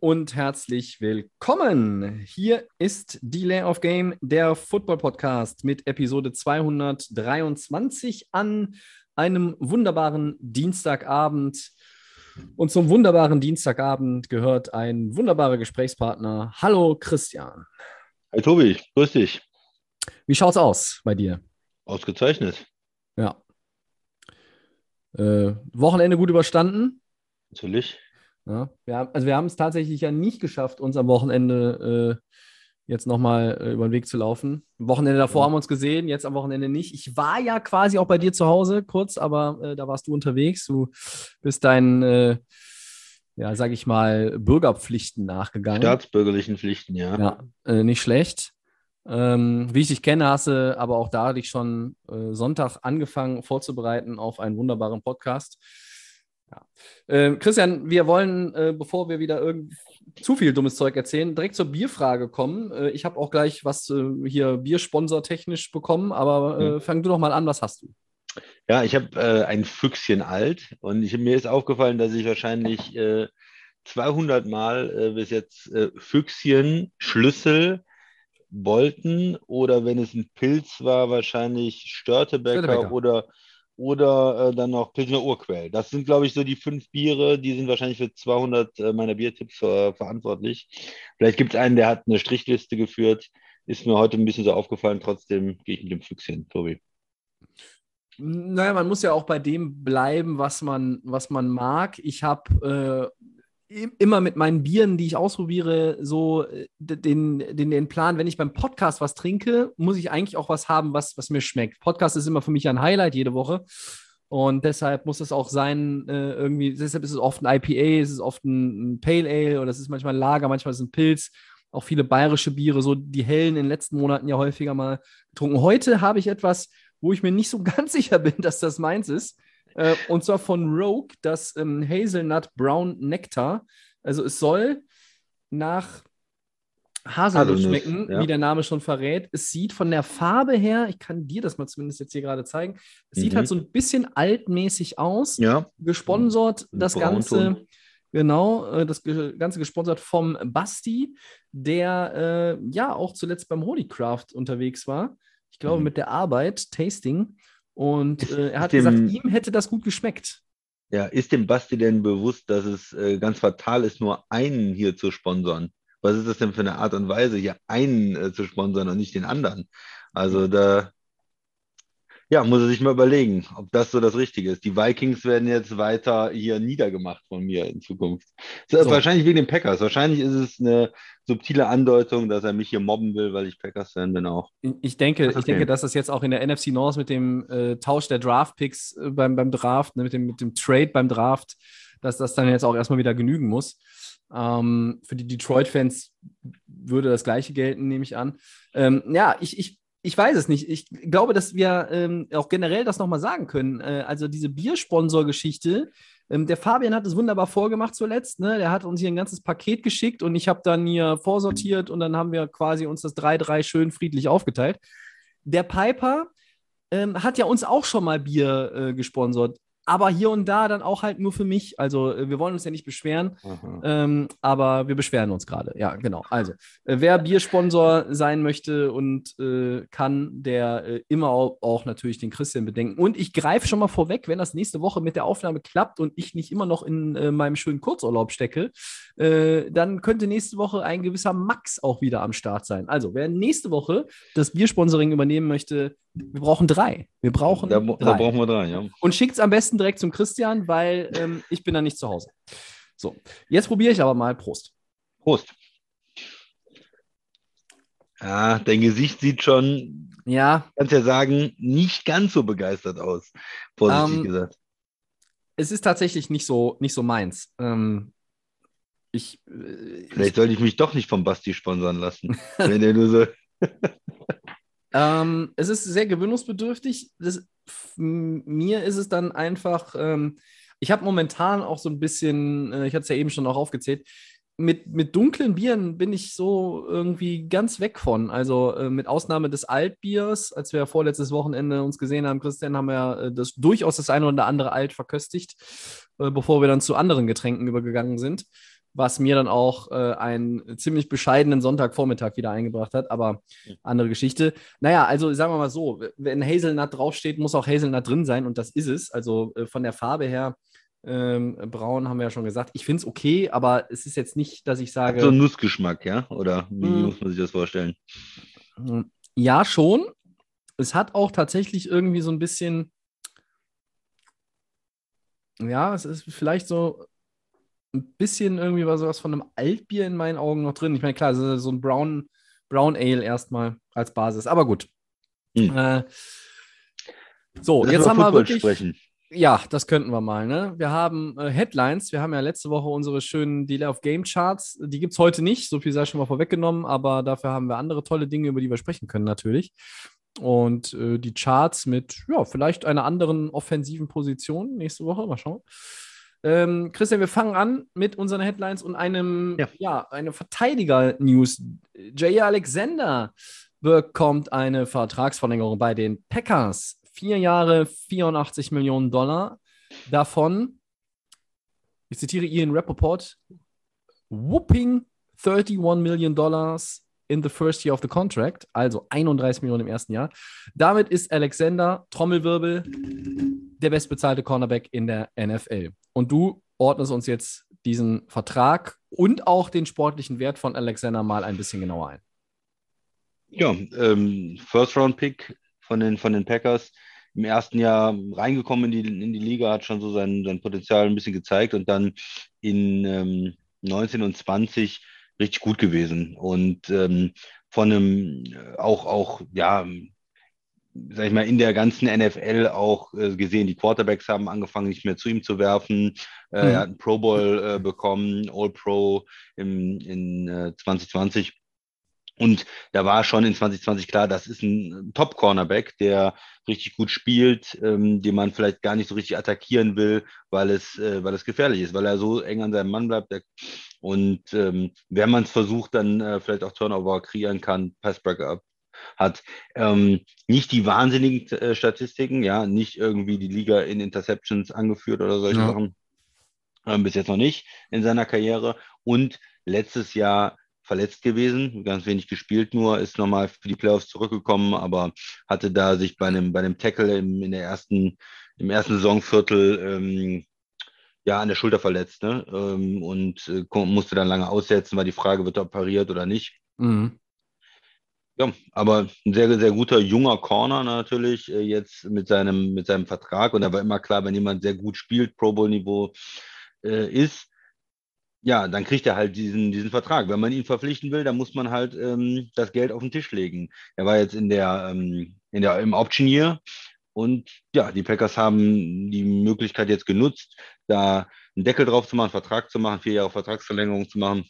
und herzlich willkommen. Hier ist Delay of Game, der Football Podcast mit Episode 223 an einem wunderbaren Dienstagabend. Und zum wunderbaren Dienstagabend gehört ein wunderbarer Gesprächspartner. Hallo Christian. Hi Tobi, grüß dich. Wie schaut's aus bei dir? Ausgezeichnet. Ja. Äh, Wochenende gut überstanden? Natürlich. Ja, wir haben, also wir haben es tatsächlich ja nicht geschafft, uns am Wochenende äh, jetzt nochmal äh, über den Weg zu laufen. Am Wochenende davor Ja. haben wir uns gesehen, jetzt am Wochenende nicht. Ich war ja quasi auch bei dir zu Hause kurz, aber äh, da warst du unterwegs. Du bist deinen, äh, ja, sag ich mal, Bürgerpflichten nachgegangen. Staatsbürgerlichen Pflichten, ja. Ja, äh, nicht schlecht. Ähm, wie ich dich kenne, hast du aber auch da dich schon äh, Sonntag angefangen vorzubereiten auf einen wunderbaren Podcast. Ja. Ähm, Christian, wir wollen, äh, bevor wir wieder irgend zu viel dummes Zeug erzählen, direkt zur Bierfrage kommen. Äh, ich habe auch gleich was äh, hier Biersponsor technisch bekommen, aber äh, Mhm. fang du doch mal an, was hast du? Ja, ich habe äh, ein Füchschen alt und ich, mir ist aufgefallen, dass ich wahrscheinlich äh, 200 Mal äh, bis jetzt äh, Füchschen, Schlüssel, Bolten oder wenn es ein Pilz war, wahrscheinlich Störtebecker, Störtebecker. oder, oder äh, dann noch Pilsner Urquell. Das sind, glaube ich, so die fünf Biere, die sind wahrscheinlich für 200 äh, meiner Biertipps ver verantwortlich. Vielleicht gibt es einen, der hat eine Strichliste geführt. Ist mir heute ein bisschen so aufgefallen, trotzdem gehe ich mit dem Füchschen, Tobi. Naja, man muss ja auch bei dem bleiben, was man, was man mag. Ich habe äh, immer mit meinen Bieren, die ich ausprobiere, so äh, den, den, den Plan, wenn ich beim Podcast was trinke, muss ich eigentlich auch was haben, was, was mir schmeckt. Podcast ist immer für mich ein Highlight jede Woche. Und deshalb muss es auch sein, äh, irgendwie, deshalb ist es oft ein IPA, es ist oft ein, ein Pale Ale oder es ist manchmal ein Lager, manchmal ist es ein Pilz. Auch viele bayerische Biere, so die hellen in den letzten Monaten ja häufiger mal getrunken. Heute habe ich etwas, wo ich mir nicht so ganz sicher bin, dass das meins ist. Äh, und zwar von Rogue, das ähm, Hazelnut Brown Nectar. Also es soll nach Haselnuss schmecken, ja. wie der Name schon verrät. Es sieht von der Farbe her, ich kann dir das mal zumindest jetzt hier gerade zeigen, es sieht Mhm. halt so ein bisschen altmäßig aus. Ja, Gesponsert Ein das Braunton. Ganze, genau, äh, das Ganze gesponsert vom Basti, der äh, ja auch zuletzt beim Holycraft unterwegs war. Ich glaube, Mhm. mit der Arbeit, Tasting. Und äh, er hat dem- gesagt, ihm hätte das gut geschmeckt. ja. Ist dem Basti denn bewusst, dass es äh, ganz fatal ist, nur einen hier zu sponsern? Was ist das denn für eine Art und Weise, hier einen äh, zu sponsern und nicht den anderen? Also da, ja, muss er sich mal überlegen, ob das so das Richtige ist. Die Vikings werden jetzt weiter hier niedergemacht von mir in Zukunft. So. Wahrscheinlich wegen den Packers. Wahrscheinlich ist es eine subtile Andeutung, dass er mich hier mobben will, weil ich Packers-Fan bin auch. Ich- denke, ich denke, dass das jetzt auch in der NFC North mit dem äh, Tausch der Draft-Picks äh, beim, beim Draft, ne, mit, dem, mit dem Trade beim Draft, dass das dann jetzt auch erstmal wieder genügen muss. Ähm, für die Detroit-Fans würde das Gleiche gelten, nehme ich an. Ähm, ja, ich, ich, ich weiß es nicht. Ich glaube, dass wir ähm, auch generell das nochmal sagen können. Äh, also diese Biersponsor-Geschichte, ähm, der Fabian hat es wunderbar vorgemacht zuletzt. Ne? Der hat uns hier ein ganzes Paket geschickt und ich habe dann hier vorsortiert und dann haben wir quasi uns das 3-3 schön friedlich aufgeteilt. Der Piper ähm, hat ja uns auch schon mal Bier äh, gesponsert. Aber hier und da dann auch halt nur für mich. Also äh, wir wollen uns ja nicht beschweren, ähm, aber wir beschweren uns gerade. Ja, genau. Also, äh, wer Biersponsor sein möchte und äh, kann, der äh, immer auch, auch natürlich den Christian bedenken. Und ich greife schon mal vorweg, wenn das nächste Woche mit der Aufnahme klappt und ich nicht immer noch in äh, meinem schönen Kurzurlaub stecke, dann könnte nächste Woche ein gewisser Max auch wieder am Start sein. Also, wer nächste Woche das Biersponsoring übernehmen möchte, wir brauchen drei. Wir brauchen Da, drei. da brauchen wir drei, ja. Und schickt es am besten direkt zum Christian, weil ähm, ich bin da nicht zu Hause. So, jetzt probiere ich aber mal. Prost. Prost. Ja, dein Gesicht sieht schon, Ja, kannst ja sagen, nicht ganz so begeistert aus, vorsichtig Ähm, gesagt. es ist tatsächlich nicht so, nicht so meins. Ähm, ich, äh, Vielleicht sollte ich mich doch nicht vom Basti sponsern lassen. wenn der nur so, Ähm, es ist sehr gewöhnungsbedürftig. Das, mir ist es dann einfach, ähm, ich habe momentan auch so ein bisschen, äh, ich hatte es ja eben schon auch aufgezählt, mit, mit dunklen Bieren bin ich so irgendwie ganz weg von. Also äh, mit Ausnahme des Altbiers, als wir vorletztes Wochenende uns gesehen haben, Christian, haben wir äh, das durchaus das eine oder andere Alt verköstigt, äh, bevor wir dann zu anderen Getränken übergegangen sind, was mir dann auch äh, einen ziemlich bescheidenen Sonntagvormittag wieder eingebracht hat, aber andere Geschichte. Naja, also sagen wir mal so, wenn Hazelnut draufsteht, muss auch Hazelnut drin sein und das ist es. Also äh, von der Farbe her ähm, braun haben wir ja schon gesagt. Ich finde es okay, aber es ist jetzt nicht, dass ich sage. So ein Nussgeschmack, ja? Oder wie hm. muss man sich das vorstellen? Ja, schon. Es hat auch tatsächlich irgendwie so ein bisschen. Ja, es ist vielleicht so ein bisschen irgendwie was, was von einem Altbier in meinen Augen noch drin. Ich meine, klar, so ein Brown, Brown Ale erstmal als Basis, aber gut. Hm. Äh, so, Lass jetzt haben wir wirklich. Sprechen. Ja, das könnten wir mal. Ne? Wir haben äh, Headlines. Wir haben ja letzte Woche unsere schönen Delay of Game Charts. Die gibt es heute nicht. So viel sei schon mal vorweggenommen. Aber dafür haben wir andere tolle Dinge, über die wir sprechen können, natürlich. Und äh, die Charts mit, ja, vielleicht einer anderen offensiven Position nächste Woche. Mal schauen. Ähm, Christian, wir fangen an mit unseren Headlines und einem, ja, ja eine Verteidiger-News. Jay Alexander bekommt eine Vertragsverlängerung bei den Packers vier Jahre 84 Millionen Dollar. Davon, ich zitiere Ian Rappaport, whooping 31 Million Dollars in the first year of the contract, also 31 Millionen im ersten Jahr. Damit ist Alexander Trommelwirbel der bestbezahlte Cornerback in der NFL. Und du ordnest uns jetzt diesen Vertrag und auch den sportlichen Wert von Alexander mal ein bisschen genauer ein. Ja, ähm, First Round Pick von den, von den Packers im ersten Jahr reingekommen in die, in die Liga, hat schon so sein, sein Potenzial ein bisschen gezeigt und dann in ähm, 19 und 20 richtig gut gewesen. Und ähm, von einem äh, auch, auch, ja, sag ich mal, in der ganzen NFL auch äh, gesehen, die Quarterbacks haben angefangen, nicht mehr zu ihm zu werfen. Äh, mhm. Er hat einen Pro Bowl äh, bekommen, All Pro im, in äh, 2020. Und da war schon in 2020 klar, das ist ein Top-Cornerback, der richtig gut spielt, ähm, den man vielleicht gar nicht so richtig attackieren will, weil es, äh, weil es gefährlich ist, weil er so eng an seinem Mann bleibt. Der, und ähm, wenn man es versucht, dann äh, vielleicht auch Turnover kreieren kann, Passbreakup hat. Ähm, nicht die wahnsinnigen äh, Statistiken, ja, nicht irgendwie die Liga in Interceptions angeführt oder solche ja. Sachen. Ähm, bis jetzt noch nicht in seiner Karriere. Und letztes Jahr verletzt gewesen, ganz wenig gespielt nur, ist nochmal für die Playoffs zurückgekommen, aber hatte da sich bei einem, bei einem Tackle im, in der ersten, im ersten Saisonviertel ähm, ja an der Schulter verletzt ne? Ähm, und äh, musste dann lange aussetzen, war die Frage, wird er operiert oder nicht. Mhm. Ja, aber ein sehr, sehr guter junger Corner natürlich äh, jetzt mit seinem, mit seinem Vertrag. Und da war immer klar, wenn jemand sehr gut spielt, Pro Bowl-Niveau äh, ist, ja, dann kriegt er halt diesen, diesen Vertrag. Wenn man ihn verpflichten will, dann muss man halt ähm, das Geld auf den Tisch legen. Er war jetzt in der, ähm, in der, im Option Year und ja, die Packers haben die Möglichkeit jetzt genutzt, da einen Deckel drauf zu machen, Vertrag zu machen, vier Jahre Vertragsverlängerung zu machen.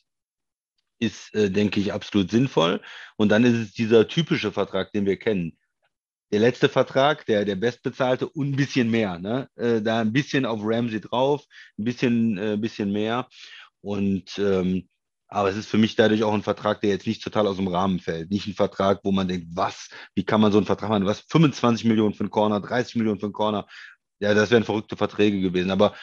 Ist, äh, denke ich, absolut sinnvoll. Und dann ist es dieser typische Vertrag, den wir kennen der letzte Vertrag, der, der bestbezahlte und ein bisschen mehr. Ne? Äh, da ein bisschen auf Ramsey drauf, ein bisschen, äh, bisschen mehr. Und ähm, aber es ist für mich dadurch auch ein Vertrag, der jetzt nicht total aus dem Rahmen fällt. Nicht ein Vertrag, wo man denkt, was, wie kann man so einen Vertrag machen? Was, 25 Millionen für einen Corner, 30 Millionen für einen Corner. Ja, das wären verrückte Verträge gewesen. Aber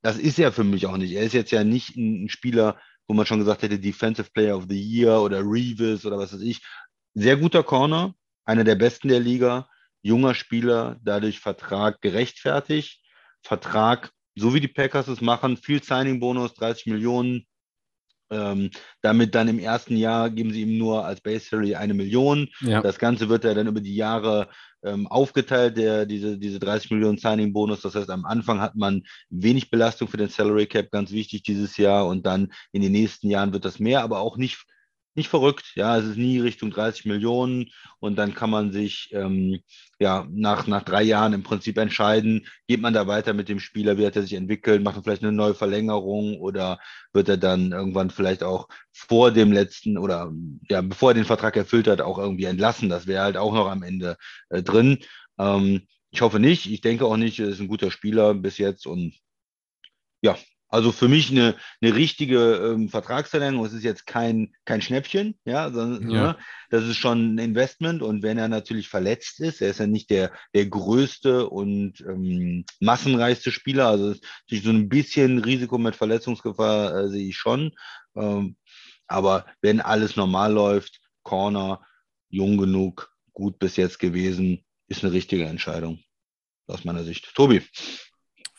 das ist er für mich auch nicht. Er ist jetzt ja nicht ein Spieler, wo man schon gesagt hätte, Defensive Player of the Year oder Revis oder was weiß ich. Sehr guter Corner, einer der besten der Liga, junger Spieler, dadurch Vertrag gerechtfertigt. Vertrag so wie die Packers es machen, viel Signing-Bonus, 30 Millionen. Ähm, damit dann im ersten Jahr geben sie ihm nur als Base Salary eine Million. Ja. Das Ganze wird ja dann über die Jahre ähm, aufgeteilt, der, diese, diese 30 Millionen Signing-Bonus. Das heißt, am Anfang hat man wenig Belastung für den Salary Cap, ganz wichtig dieses Jahr. Und dann in den nächsten Jahren wird das mehr, aber auch nicht nicht verrückt. Ja, es ist nie Richtung 30 Millionen und dann kann man sich ähm, ja nach, nach drei Jahren im Prinzip entscheiden, geht man da weiter mit dem Spieler, wie hat er sich entwickelt, macht er vielleicht eine neue Verlängerung oder wird er dann irgendwann vielleicht auch vor dem letzten oder ja, bevor er den Vertrag erfüllt hat, auch irgendwie entlassen. Das wäre halt auch noch am Ende äh, drin. Ähm, ich hoffe nicht. Ich denke auch nicht, er ist ein guter Spieler bis jetzt und ja, also für mich eine, eine richtige ähm, Vertragsverlängerung. Es ist jetzt kein, kein Schnäppchen, ja, sondern ja. Das ist schon ein Investment. Und wenn er natürlich verletzt ist, er ist ja nicht der, der größte und ähm, massenreichste Spieler. Also so ein bisschen Risiko mit Verletzungsgefahr äh, sehe ich schon. Ähm, aber wenn alles normal läuft, Corner, jung genug, gut bis jetzt gewesen, ist eine richtige Entscheidung aus meiner Sicht. Tobi.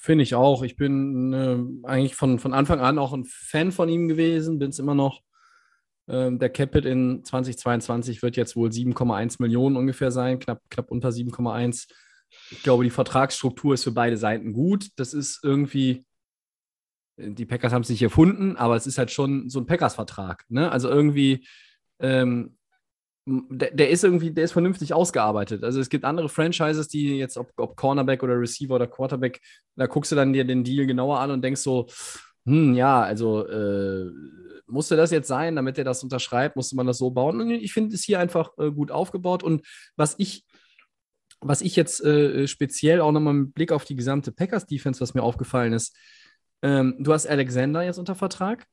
Finde ich auch. Ich bin äh, eigentlich von, von Anfang an auch ein Fan von ihm gewesen, bin es immer noch. Ähm, der Capit in 2022 wird jetzt wohl 7,1 Millionen ungefähr sein, knapp, knapp unter 7,1. Ich glaube, die Vertragsstruktur ist für beide Seiten gut. Das ist irgendwie, die Packers haben es nicht erfunden, aber es ist halt schon so ein Packers-Vertrag. Ne? Also irgendwie ähm, der, der, ist irgendwie, der ist vernünftig ausgearbeitet. Also es gibt andere Franchises, die jetzt, ob, ob, Cornerback oder Receiver oder Quarterback, da guckst du dann dir den Deal genauer an und denkst so, hm, ja, also äh, musste das jetzt sein, damit er das unterschreibt, musste man das so bauen. Und ich finde es hier einfach äh, gut aufgebaut. Und was ich, was ich jetzt äh, speziell auch nochmal mit Blick auf die gesamte Packers-Defense, was mir aufgefallen ist, ähm, du hast Alexander jetzt unter Vertrag,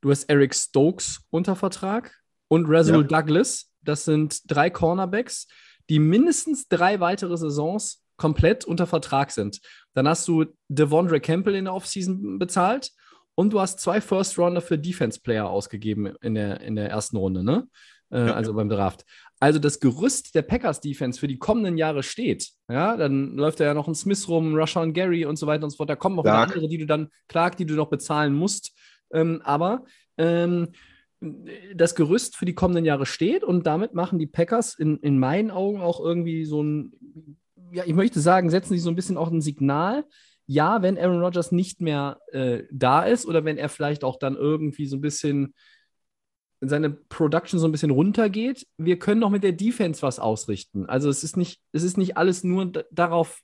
du hast Eric Stokes unter Vertrag und Rasul ja. Douglas das sind drei Cornerbacks, die mindestens drei weitere Saisons komplett unter Vertrag sind. Dann hast du Devondre Campbell in der Offseason bezahlt und du hast zwei First Rounder für Defense Player ausgegeben in der, in der ersten Runde, ne? Äh, ja, also ja. beim Draft. Also das Gerüst der Packers Defense für die kommenden Jahre steht. Ja, dann läuft da ja noch ein Smith rum, Rashawn Gary und so weiter und so fort. Da kommen auch andere, die du dann, Clark, die du noch bezahlen musst. Ähm, aber ähm, das Gerüst für die kommenden Jahre steht und damit machen die Packers in, in meinen Augen auch irgendwie so ein, ja, ich möchte sagen, setzen sie so ein bisschen auch ein Signal. Ja, wenn Aaron Rodgers nicht mehr äh, da ist oder wenn er vielleicht auch dann irgendwie so ein bisschen seine Production so ein bisschen runtergeht, wir können noch mit der Defense was ausrichten. Also es ist nicht, es ist nicht alles nur darauf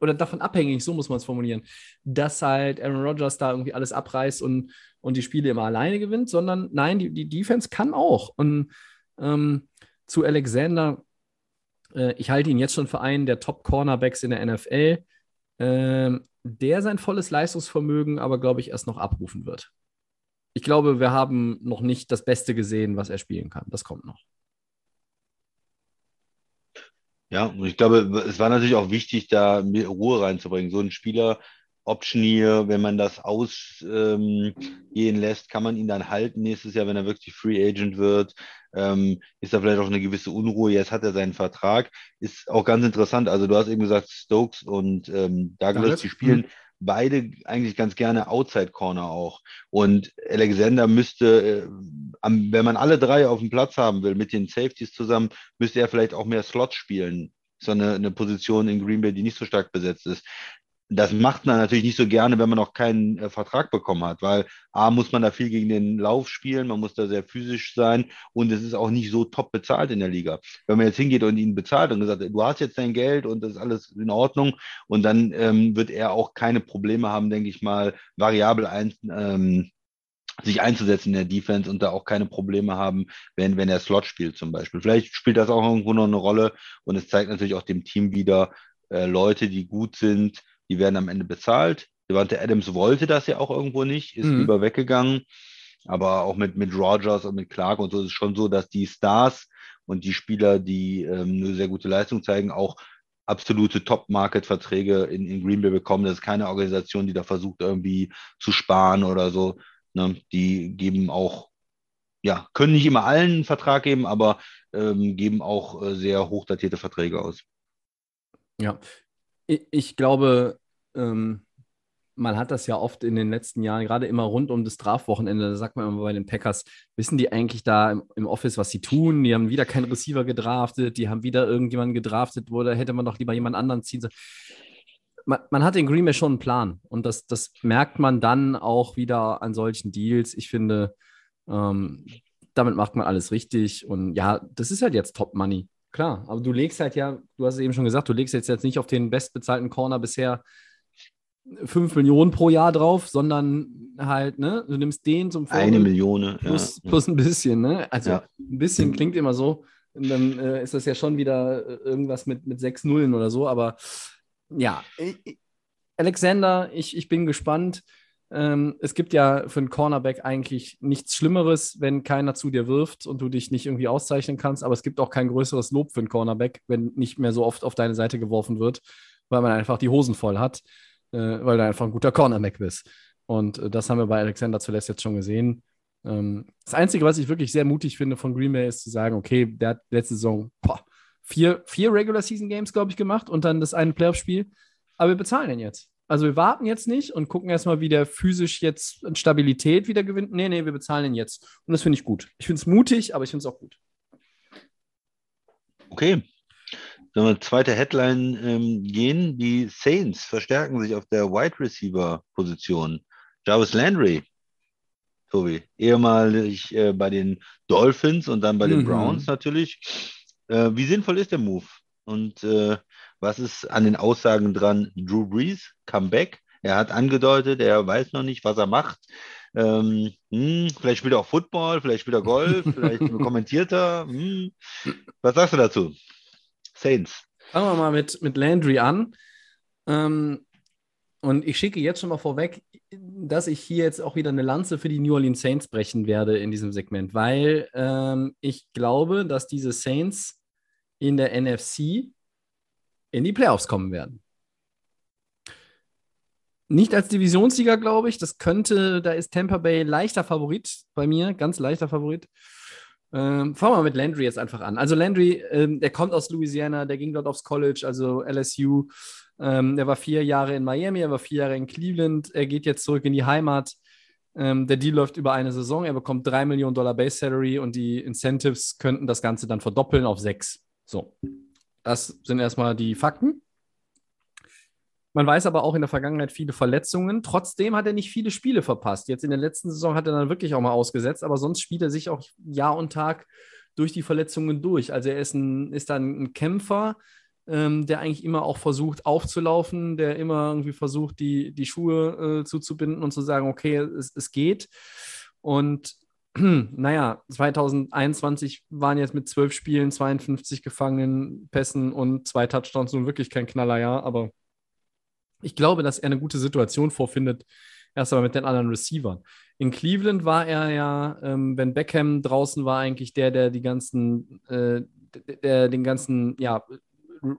oder davon abhängig, so muss man es formulieren, dass halt Aaron Rodgers da irgendwie alles abreißt und, und die Spiele immer alleine gewinnt, sondern nein, die, die Defense kann auch. Und ähm, zu Alexander, äh, ich halte ihn jetzt schon für einen der Top-Cornerbacks in der NFL, äh, der sein volles Leistungsvermögen aber, glaube ich, erst noch abrufen wird. Ich glaube, wir haben noch nicht das Beste gesehen, was er spielen kann. Das kommt noch. Ja, und ich glaube, es war natürlich auch wichtig, da Ruhe reinzubringen. So ein Spieler, Option hier, wenn man das ausgehen ähm, lässt, kann man ihn dann halten nächstes Jahr, wenn er wirklich Free Agent wird. Ähm, ist da vielleicht auch eine gewisse Unruhe. Jetzt hat er seinen Vertrag. Ist auch ganz interessant. Also du hast eben gesagt, Stokes und ähm, Douglas, die spielen. Mhm beide eigentlich ganz gerne Outside Corner auch. Und Alexander müsste, äh, wenn man alle drei auf dem Platz haben will, mit den Safeties zusammen, müsste er vielleicht auch mehr Slot spielen. So eine, eine Position in Green Bay, die nicht so stark besetzt ist das macht man natürlich nicht so gerne, wenn man noch keinen äh, Vertrag bekommen hat, weil A, muss man da viel gegen den Lauf spielen, man muss da sehr physisch sein und es ist auch nicht so top bezahlt in der Liga. Wenn man jetzt hingeht und ihn bezahlt und gesagt, du hast jetzt dein Geld und das ist alles in Ordnung und dann ähm, wird er auch keine Probleme haben, denke ich mal, variabel ein, ähm, sich einzusetzen in der Defense und da auch keine Probleme haben, wenn, wenn er Slot spielt zum Beispiel. Vielleicht spielt das auch irgendwo noch eine Rolle und es zeigt natürlich auch dem Team wieder, äh, Leute, die gut sind, die werden am Ende bezahlt. Devante Adams wollte das ja auch irgendwo nicht, ist mhm. lieber weggegangen. Aber auch mit, mit Rogers und mit Clark und so ist es schon so, dass die Stars und die Spieler, die ähm, eine sehr gute Leistung zeigen, auch absolute Top-Market-Verträge in, in Green Bay bekommen. Das ist keine Organisation, die da versucht, irgendwie zu sparen oder so. Ne? Die geben auch, ja, können nicht immer allen einen Vertrag geben, aber ähm, geben auch äh, sehr hochdatierte Verträge aus. Ja, ich, glaube, ähm, man hat das ja oft in den letzten Jahren, gerade immer rund um das Strafwochenende, da sagt man immer bei den Packers, wissen die eigentlich da im, im, Office, was sie tun? Die haben wieder keinen Receiver gedraftet, die haben wieder irgendjemanden gedraftet, wo da hätte man doch lieber jemand anderen ziehen sollen. Man, man, hat in Green Bay schon einen Plan und das, das merkt man dann auch wieder an solchen Deals. Ich finde, ähm, damit macht man alles richtig. Und ja, das ist halt jetzt Top Money. Klar, aber du legst halt ja, du hast es eben schon gesagt, du legst jetzt, jetzt nicht auf den bestbezahlten Corner bisher 5 Millionen pro Jahr drauf, sondern halt, ne, du nimmst den zum Vorbild Eine Million, plus, ja. plus ein bisschen, ne? Also ja. ein bisschen klingt immer so. Und dann äh, ist das ja schon wieder äh, irgendwas mit, mit sechs Nullen oder so, aber ja, Alexander, ich, ich bin gespannt. Ähm, es gibt ja für einen Cornerback eigentlich nichts Schlimmeres, wenn keiner zu dir wirft und du dich nicht irgendwie auszeichnen kannst, aber es gibt auch kein größeres Lob für einen Cornerback, wenn nicht mehr so oft auf deine Seite geworfen wird, weil man einfach die Hosen voll hat äh, weil du einfach ein guter Cornerback bist. Und äh, das haben wir bei Alexander zuletzt jetzt schon gesehen. Ähm, das Einzige, was ich wirklich sehr mutig finde von Green Bay, ist zu sagen, okay, der hat letzte Saison boah, vier, vier Regular Season Games, glaube ich, gemacht und dann das eine Playoff-Spiel. Aber wir bezahlen den jetzt. Also wir warten jetzt nicht und gucken erstmal, wie der physisch jetzt in Stabilität wieder gewinnt. Nee, nee, wir bezahlen ihn jetzt. Und das finde ich gut. Ich finde es mutig, aber ich finde es auch gut. Okay, wenn wir zweite Headline ähm, gehen, die Saints verstärken sich auf der Wide Receiver Position. Jarvis Landry, Tobi, ehemalig äh, bei den Dolphins und dann bei den mhm. Browns natürlich. Äh, wie sinnvoll ist der Move? Und äh, was ist an den Aussagen dran? Drew Brees, Comeback. Er hat angedeutet, er weiß noch nicht, was er macht. Ähm, hm, vielleicht spielt er auch Football, vielleicht spielt er Golf, vielleicht kommentiert er. Hm. Was sagst du dazu? Saints. Fangen wir mal mit, mit Landry an. Ähm, und ich schicke jetzt schon mal vorweg, dass ich hier jetzt auch wieder eine Lanze für die New Orleans Saints brechen werde in diesem Segment, weil ähm, ich glaube, dass diese Saints in der NFC in die Playoffs kommen werden. Nicht als Divisionssieger, glaube ich. Das könnte, da ist Tampa Bay leichter Favorit bei mir, ganz leichter Favorit. Ähm, fangen wir mit Landry jetzt einfach an. Also Landry, ähm, der kommt aus Louisiana, der ging dort aufs College, also LSU. Ähm, der war vier Jahre in Miami, er war vier Jahre in Cleveland. Er geht jetzt zurück in die Heimat. Ähm, der Deal läuft über eine Saison. Er bekommt drei Millionen Dollar Base Salary und die Incentives könnten das Ganze dann verdoppeln auf sechs. So, das sind erstmal die Fakten. Man weiß aber auch in der Vergangenheit viele Verletzungen. Trotzdem hat er nicht viele Spiele verpasst. Jetzt in der letzten Saison hat er dann wirklich auch mal ausgesetzt, aber sonst spielt er sich auch Jahr und Tag durch die Verletzungen durch. Also er ist, ein, ist dann ein Kämpfer, ähm, der eigentlich immer auch versucht aufzulaufen, der immer irgendwie versucht, die, die Schuhe äh, zuzubinden und zu sagen, okay, es, es geht. Und naja, 2021 waren jetzt mit zwölf Spielen 52 gefangenen Pässen und zwei Touchdowns nun wirklich kein Knallerjahr, aber ich glaube, dass er eine gute Situation vorfindet, erst einmal mit den anderen Receivern. In Cleveland war er ja, ähm, wenn Beckham draußen war, eigentlich der, der die ganzen, äh, der den ganzen, ja,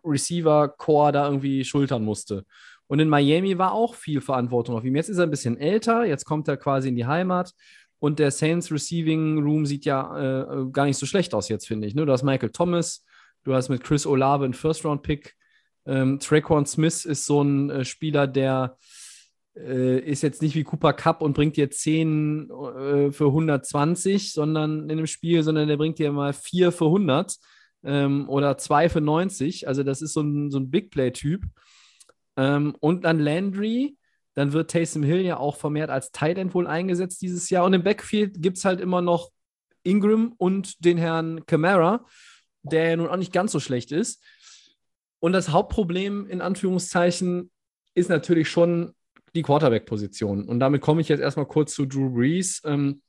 Receiver-Core da irgendwie schultern musste. Und in Miami war auch viel Verantwortung auf ihm. Jetzt ist er ein bisschen älter, jetzt kommt er quasi in die Heimat. Und der Saints Receiving Room sieht ja äh, gar nicht so schlecht aus jetzt, finde ich. Ne? Du hast Michael Thomas, du hast mit Chris Olave einen First-Round-Pick, ähm, Traquan Smith ist so ein äh, Spieler, der äh, ist jetzt nicht wie Cooper Cup und bringt dir 10 äh, für 120, sondern in dem Spiel, sondern der bringt dir mal 4 für 100 ähm, oder 2 für 90. Also das ist so ein, so ein Big Play-Typ. Ähm, und dann Landry, dann wird Taysom Hill ja auch vermehrt als Tight End wohl eingesetzt dieses Jahr. Und im Backfield gibt es halt immer noch Ingram und den Herrn Camara, der ja nun auch nicht ganz so schlecht ist. Und das Hauptproblem in Anführungszeichen ist natürlich schon die Quarterback-Position. Und damit komme ich jetzt erstmal kurz zu Drew Brees. Ähm,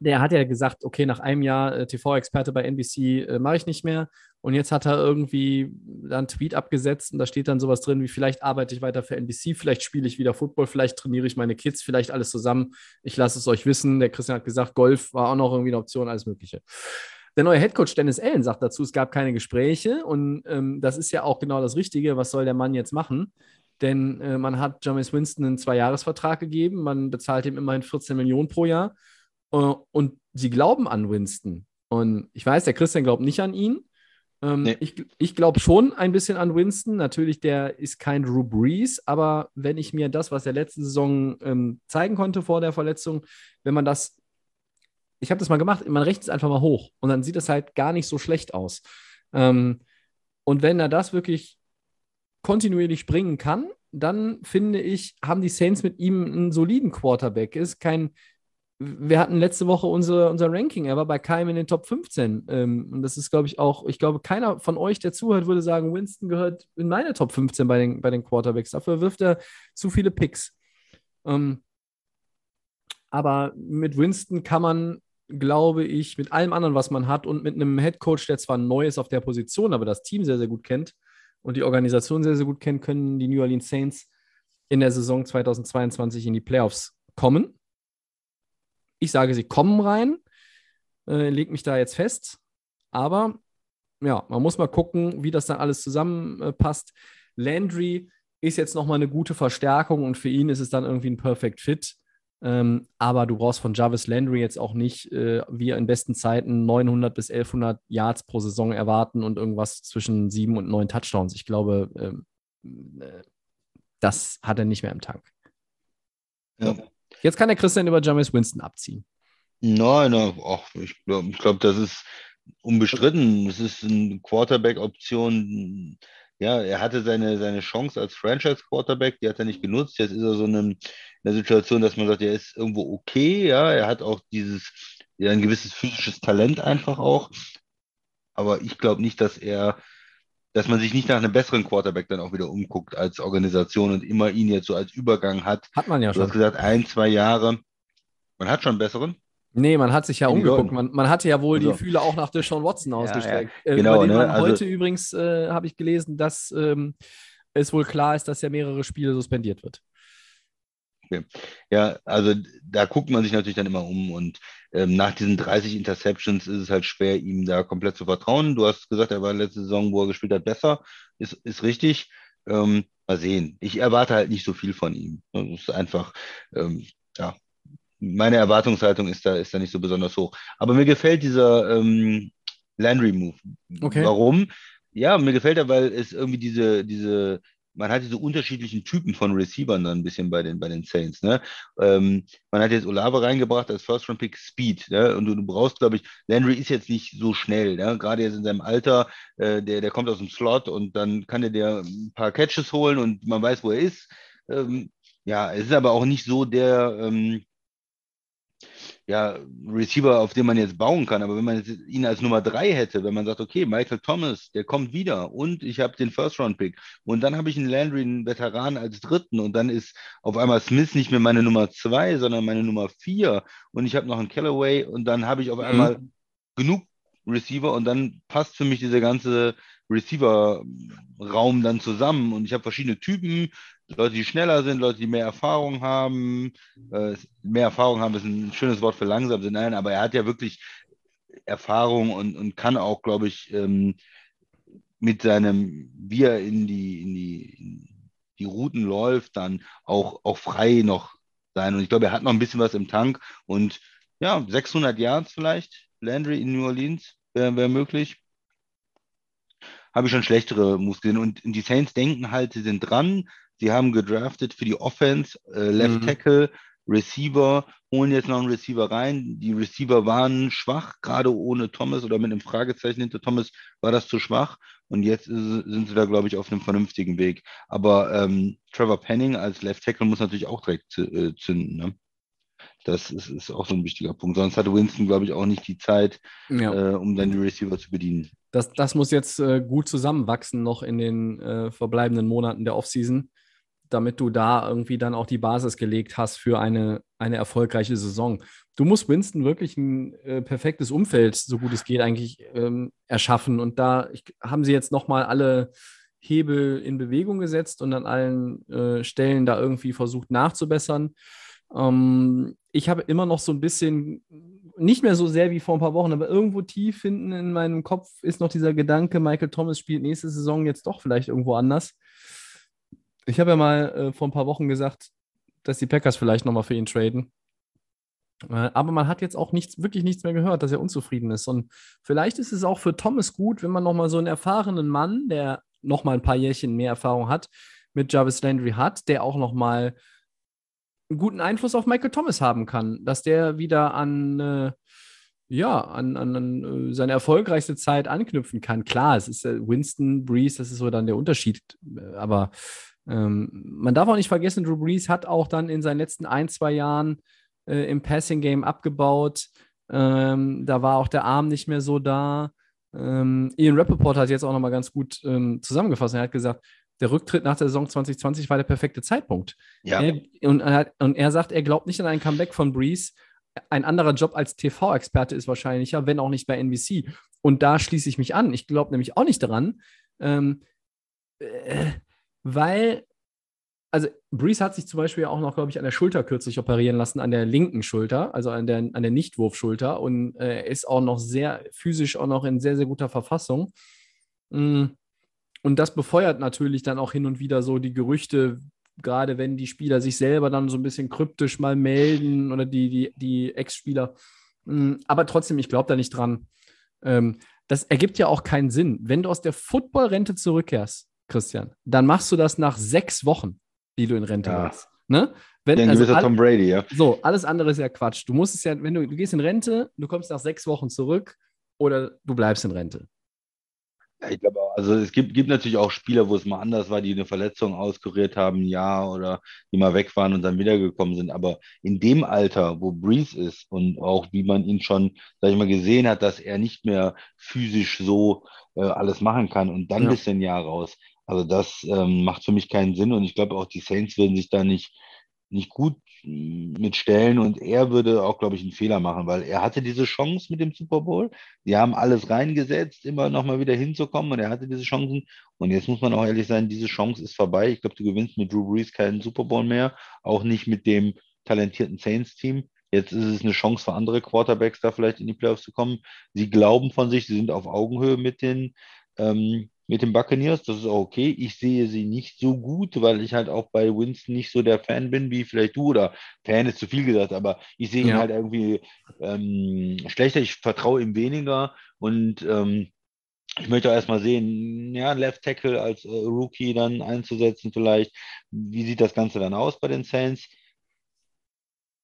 der hat ja gesagt, okay, nach einem Jahr äh, TV-Experte bei NBC äh, mache ich nicht mehr. Und jetzt hat er irgendwie einen Tweet abgesetzt und da steht dann sowas drin wie, vielleicht arbeite ich weiter für NBC, vielleicht spiele ich wieder Football, vielleicht trainiere ich meine Kids, vielleicht alles zusammen. Ich lasse es euch wissen. Der Christian hat gesagt, Golf war auch noch irgendwie eine Option, alles Mögliche. Der neue Headcoach Dennis Allen sagt dazu, es gab keine Gespräche und ähm, das ist ja auch genau das Richtige. Was soll der Mann jetzt machen? Denn äh, man hat James Winston einen Zweijahresvertrag gegeben, man bezahlt ihm immerhin 14 Millionen pro Jahr und sie glauben an Winston. Und ich weiß, der Christian glaubt nicht an ihn. Ähm, nee. Ich, ich glaube schon ein bisschen an Winston. Natürlich, der ist kein Drew Brees, aber wenn ich mir das, was er letzte Saison ähm, zeigen konnte vor der Verletzung, wenn man das ich habe das mal gemacht, man rechnet es einfach mal hoch und dann sieht es halt gar nicht so schlecht aus. Ähm, und wenn er das wirklich kontinuierlich bringen kann, dann finde ich, haben die Saints mit ihm einen soliden Quarterback. Ist kein wir hatten letzte Woche unsere, unser Ranking. Er war bei keinem in den Top 15. Ähm, und das ist, glaube ich, auch, ich glaube, keiner von euch, der zuhört, würde sagen, Winston gehört in meine Top 15 bei den, bei den Quarterbacks. Dafür wirft er zu viele Picks. Ähm, aber mit Winston kann man, glaube ich, mit allem anderen, was man hat und mit einem Head Coach, der zwar neu ist auf der Position, aber das Team sehr, sehr gut kennt und die Organisation sehr, sehr gut kennt, können die New Orleans Saints in der Saison 2022 in die Playoffs kommen. Ich sage, sie kommen rein, äh, leg mich da jetzt fest. Aber ja, man muss mal gucken, wie das dann alles zusammenpasst. Äh, Landry ist jetzt nochmal eine gute Verstärkung und für ihn ist es dann irgendwie ein Perfect Fit. Ähm, aber du brauchst von Jarvis Landry jetzt auch nicht, äh, wie in besten Zeiten, 900 bis 1100 Yards pro Saison erwarten und irgendwas zwischen sieben und neun Touchdowns. Ich glaube, ähm, äh, das hat er nicht mehr im Tank. Ja. Jetzt kann der Christian über James Winston abziehen. Nein, nein ach, ich glaube, glaub, das ist unbestritten. Es ist eine Quarterback-Option. Ja, er hatte seine, seine Chance als Franchise-Quarterback, die hat er nicht genutzt. Jetzt ist er so in, einem, in einer Situation, dass man sagt, er ist irgendwo okay. Ja, er hat auch dieses, ja, ein gewisses physisches Talent einfach auch. Aber ich glaube nicht, dass er dass man sich nicht nach einem besseren Quarterback dann auch wieder umguckt als Organisation und immer ihn jetzt so als Übergang hat. Hat man ja schon. Du hast gesagt, ein, zwei Jahre. Man hat schon einen besseren. Nee, man hat sich ja umgeguckt. Man, man, hatte ja wohl also. die Fühler auch nach Deshaun Watson ausgestreckt. Ja, ja. Genau, äh, ne? also, heute übrigens äh, habe ich gelesen, dass ähm, es wohl klar ist, dass er mehrere Spiele suspendiert wird. Okay. Ja, also da guckt man sich natürlich dann immer um und ähm, nach diesen 30 Interceptions ist es halt schwer, ihm da komplett zu vertrauen. Du hast gesagt, er war letzte Saison, wo er gespielt hat, besser. Ist, ist richtig. Ähm, mal sehen. Ich erwarte halt nicht so viel von ihm. Das ist einfach, ähm, ja, meine Erwartungshaltung ist da, ist da nicht so besonders hoch. Aber mir gefällt dieser ähm, Landry-Move. Okay. Warum? Ja, mir gefällt er, weil es irgendwie diese, diese man hat diese unterschiedlichen Typen von Receivern dann ein bisschen bei den, bei den Saints. Ne? Ähm, man hat jetzt Olave reingebracht als First-Round-Pick Speed. Ne? Und du, du brauchst, glaube ich, Landry ist jetzt nicht so schnell. Ne? Gerade jetzt in seinem Alter, äh, der, der kommt aus dem Slot und dann kann er dir ein paar Catches holen und man weiß, wo er ist. Ähm, ja, es ist aber auch nicht so der, ähm, ja, Receiver, auf den man jetzt bauen kann. Aber wenn man ihn als Nummer drei hätte, wenn man sagt, okay, Michael Thomas, der kommt wieder und ich habe den First-Round-Pick und dann habe ich einen Landry, einen Veteran als dritten und dann ist auf einmal Smith nicht mehr meine Nummer zwei, sondern meine Nummer vier und ich habe noch einen Callaway und dann habe ich auf einmal mhm. genug Receiver und dann passt für mich diese ganze Receiver-Raum dann zusammen und ich habe verschiedene Typen, Leute, die schneller sind, Leute, die mehr Erfahrung haben. Äh, mehr Erfahrung haben ist ein schönes Wort für langsam sind, nein, aber er hat ja wirklich Erfahrung und, und kann auch, glaube ich, ähm, mit seinem, wie er in die, in die, in die Routen läuft, dann auch, auch frei noch sein. Und ich glaube, er hat noch ein bisschen was im Tank und ja, 600 Yards vielleicht, Landry in New Orleans wäre wär möglich habe ich schon schlechtere Moves gesehen. Und die Saints denken halt, sie sind dran. Sie haben gedraftet für die Offense, äh, Left mhm. Tackle, Receiver, holen jetzt noch einen Receiver rein. Die Receiver waren schwach, gerade ohne Thomas oder mit einem Fragezeichen hinter Thomas war das zu schwach. Und jetzt sind sie da, glaube ich, auf einem vernünftigen Weg. Aber ähm, Trevor Penning als Left Tackle muss natürlich auch direkt äh, zünden. Ne? Das ist, ist, auch so ein wichtiger Punkt. Sonst hatte Winston, glaube ich, auch nicht die Zeit, ja. äh, um dann die Receiver zu bedienen. Das, das muss jetzt äh, gut zusammenwachsen noch in den äh, verbleibenden Monaten der Offseason, damit du da irgendwie dann auch die Basis gelegt hast für eine, eine erfolgreiche Saison. Du musst Winston wirklich ein äh, perfektes Umfeld, so gut es geht, eigentlich ähm, erschaffen. Und da ich, haben sie jetzt nochmal alle Hebel in Bewegung gesetzt und an allen äh, Stellen da irgendwie versucht nachzubessern. Ähm, ich habe immer noch so ein bisschen, nicht mehr so sehr wie vor ein paar Wochen, aber irgendwo tief hinten in meinem Kopf ist noch dieser Gedanke, Michael Thomas spielt nächste Saison jetzt doch vielleicht irgendwo anders. Ich habe ja mal äh, vor ein paar Wochen gesagt, dass die Packers vielleicht nochmal für ihn traden. Äh, aber man hat jetzt auch nichts, wirklich nichts mehr gehört, dass er unzufrieden ist. Und vielleicht ist es auch für Thomas gut, wenn man nochmal so einen erfahrenen Mann, der nochmal ein paar Jährchen mehr Erfahrung hat, mit Jarvis Landry hat, der auch nochmal einen guten Einfluss auf Michael Thomas haben kann, dass der wieder an, äh, ja, an, an, an, äh, seine erfolgreichste Zeit anknüpfen kann. Klar, es ist äh, Winston, Breeze, das ist so dann der Unterschied. Aber ähm, man darf auch nicht vergessen, Drew Brees hat auch dann in seinen letzten ein, zwei Jahren äh, im Passing-Game abgebaut. Ähm, da war auch der Arm nicht mehr so da. Ähm, Ian Rappaport hat jetzt auch nochmal ganz gut ähm, zusammengefasst. Er hat gesagt, der Rücktritt nach der Saison 2020 war der perfekte Zeitpunkt. Ja. Er, und, er hat, und er sagt, er glaubt nicht an ein Comeback von Breeze. Ein anderer Job als TV-Experte ist wahrscheinlicher, wenn auch nicht bei NBC. Und da schließe ich mich an. Ich glaube nämlich auch nicht daran, ähm, äh, weil, also Breeze hat sich zum Beispiel auch noch, glaube ich, an der Schulter kürzlich operieren lassen, an der linken Schulter, also an der, an der Nichtwurfschulter. Und äh, ist auch noch sehr physisch, auch noch in sehr, sehr guter Verfassung. Mm. Und das befeuert natürlich dann auch hin und wieder so die Gerüchte, gerade wenn die Spieler sich selber dann so ein bisschen kryptisch mal melden oder die, die, die Ex-Spieler. Mm, aber trotzdem, ich glaube da nicht dran. Ähm, das ergibt ja auch keinen Sinn. Wenn du aus der Football-Rente zurückkehrst, Christian, dann machst du das nach sechs Wochen, die du in Rente Ja. warst. Ne? Wenn, Ein also gewisser all- Tom Brady, ja. so, alles andere ist ja Quatsch. Du musst es ja, wenn du, du gehst in Rente, du kommst nach sechs Wochen zurück oder du bleibst in Rente. Ja, ich glaube, also es gibt, gibt natürlich auch Spieler, wo es mal anders war, die eine Verletzung auskuriert haben, Jahr oder die mal weg waren und dann wiedergekommen sind. Aber in dem Alter, wo Breeze ist und auch wie man ihn schon, sag ich mal, gesehen hat, dass er nicht mehr physisch so äh, alles machen kann und dann Ja. bist du ein Jahr raus. Also das ähm, macht für mich keinen Sinn und ich glaube auch die Saints würden sich da nicht, nicht gut mh, mitstellen und er würde auch, glaube ich, einen Fehler machen, weil er hatte diese Chance mit dem Super Bowl. Die haben alles reingesetzt, immer nochmal wieder hinzukommen und er hatte diese Chancen. Und jetzt muss man auch ehrlich sein, diese Chance ist vorbei. Ich glaube, du gewinnst mit Drew Brees keinen Super Bowl mehr, auch nicht mit dem talentierten Saints-Team. Jetzt ist es eine Chance für andere Quarterbacks, da vielleicht in die Playoffs zu kommen. Sie glauben von sich, sie sind auf Augenhöhe mit den, ähm, mit den Buccaneers. Das ist auch okay. Ich sehe sie nicht so gut, weil ich halt auch bei Winston nicht so der Fan bin, wie vielleicht du. Oder Fan ist zu viel gesagt, aber ich sehe ihn Ja. halt irgendwie ähm, schlechter. Ich vertraue ihm weniger und ähm, ich möchte auch erstmal sehen, ja, Left Tackle als äh, Rookie dann einzusetzen vielleicht. Wie sieht das Ganze dann aus bei den Saints?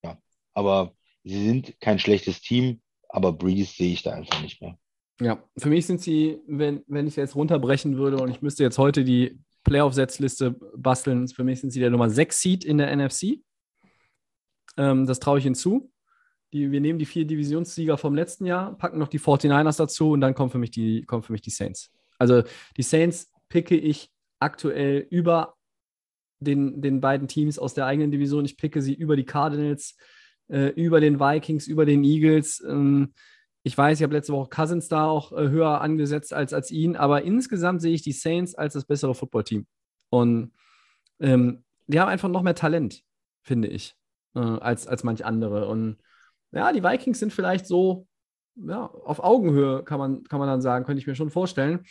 Ja, aber sie sind kein schlechtes Team, aber Breeze sehe ich da einfach nicht mehr. Ja, für mich sind sie, wenn, wenn ich jetzt runterbrechen würde und ich müsste jetzt heute die Playoff-Setzliste basteln, für mich sind sie der Nummer 6 Seed in der NFC. Ähm, das traue ich ihnen zu. Die, wir nehmen die vier Divisionssieger vom letzten Jahr, packen noch die 49ers dazu und dann kommen für mich die, kommen für mich die Saints. Also die Saints picke ich aktuell über den, den beiden Teams aus der eigenen Division. Ich picke sie über die Cardinals, äh, über den Vikings, über den Eagles. Ähm, ich weiß, ich habe letzte Woche Cousins da auch äh, höher angesetzt als, als ihn, aber insgesamt sehe ich die Saints als das bessere Footballteam. Und ähm, die haben einfach noch mehr Talent, finde ich, äh, als, als manch andere. Und ja, die Vikings sind vielleicht so ja, auf Augenhöhe, kann man, kann man dann sagen, könnte ich mir schon vorstellen.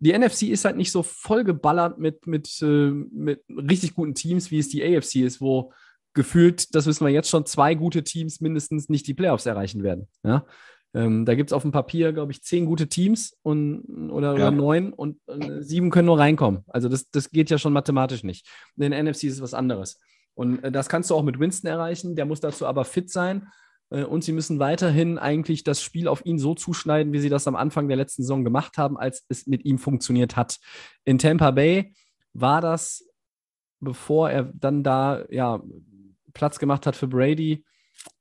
Die NFC ist halt nicht so vollgeballert mit, mit, äh, mit richtig guten Teams, wie es die AFC ist, wo gefühlt, das wissen wir jetzt schon, zwei gute Teams mindestens nicht die Playoffs erreichen werden. Ja? Ähm, da gibt es auf dem Papier, glaube ich, zehn gute Teams und, oder, Ja. oder neun und äh, sieben können nur reinkommen. Also das, das geht ja schon mathematisch nicht. In der NFC ist es was anderes. Und äh, das kannst du auch mit Winston erreichen, der muss dazu aber fit sein. Äh, und sie müssen weiterhin eigentlich das Spiel auf ihn so zuschneiden, wie sie das am Anfang der letzten Saison gemacht haben, als es mit ihm funktioniert hat. In Tampa Bay war das, bevor er dann da ja, Platz gemacht hat für Brady,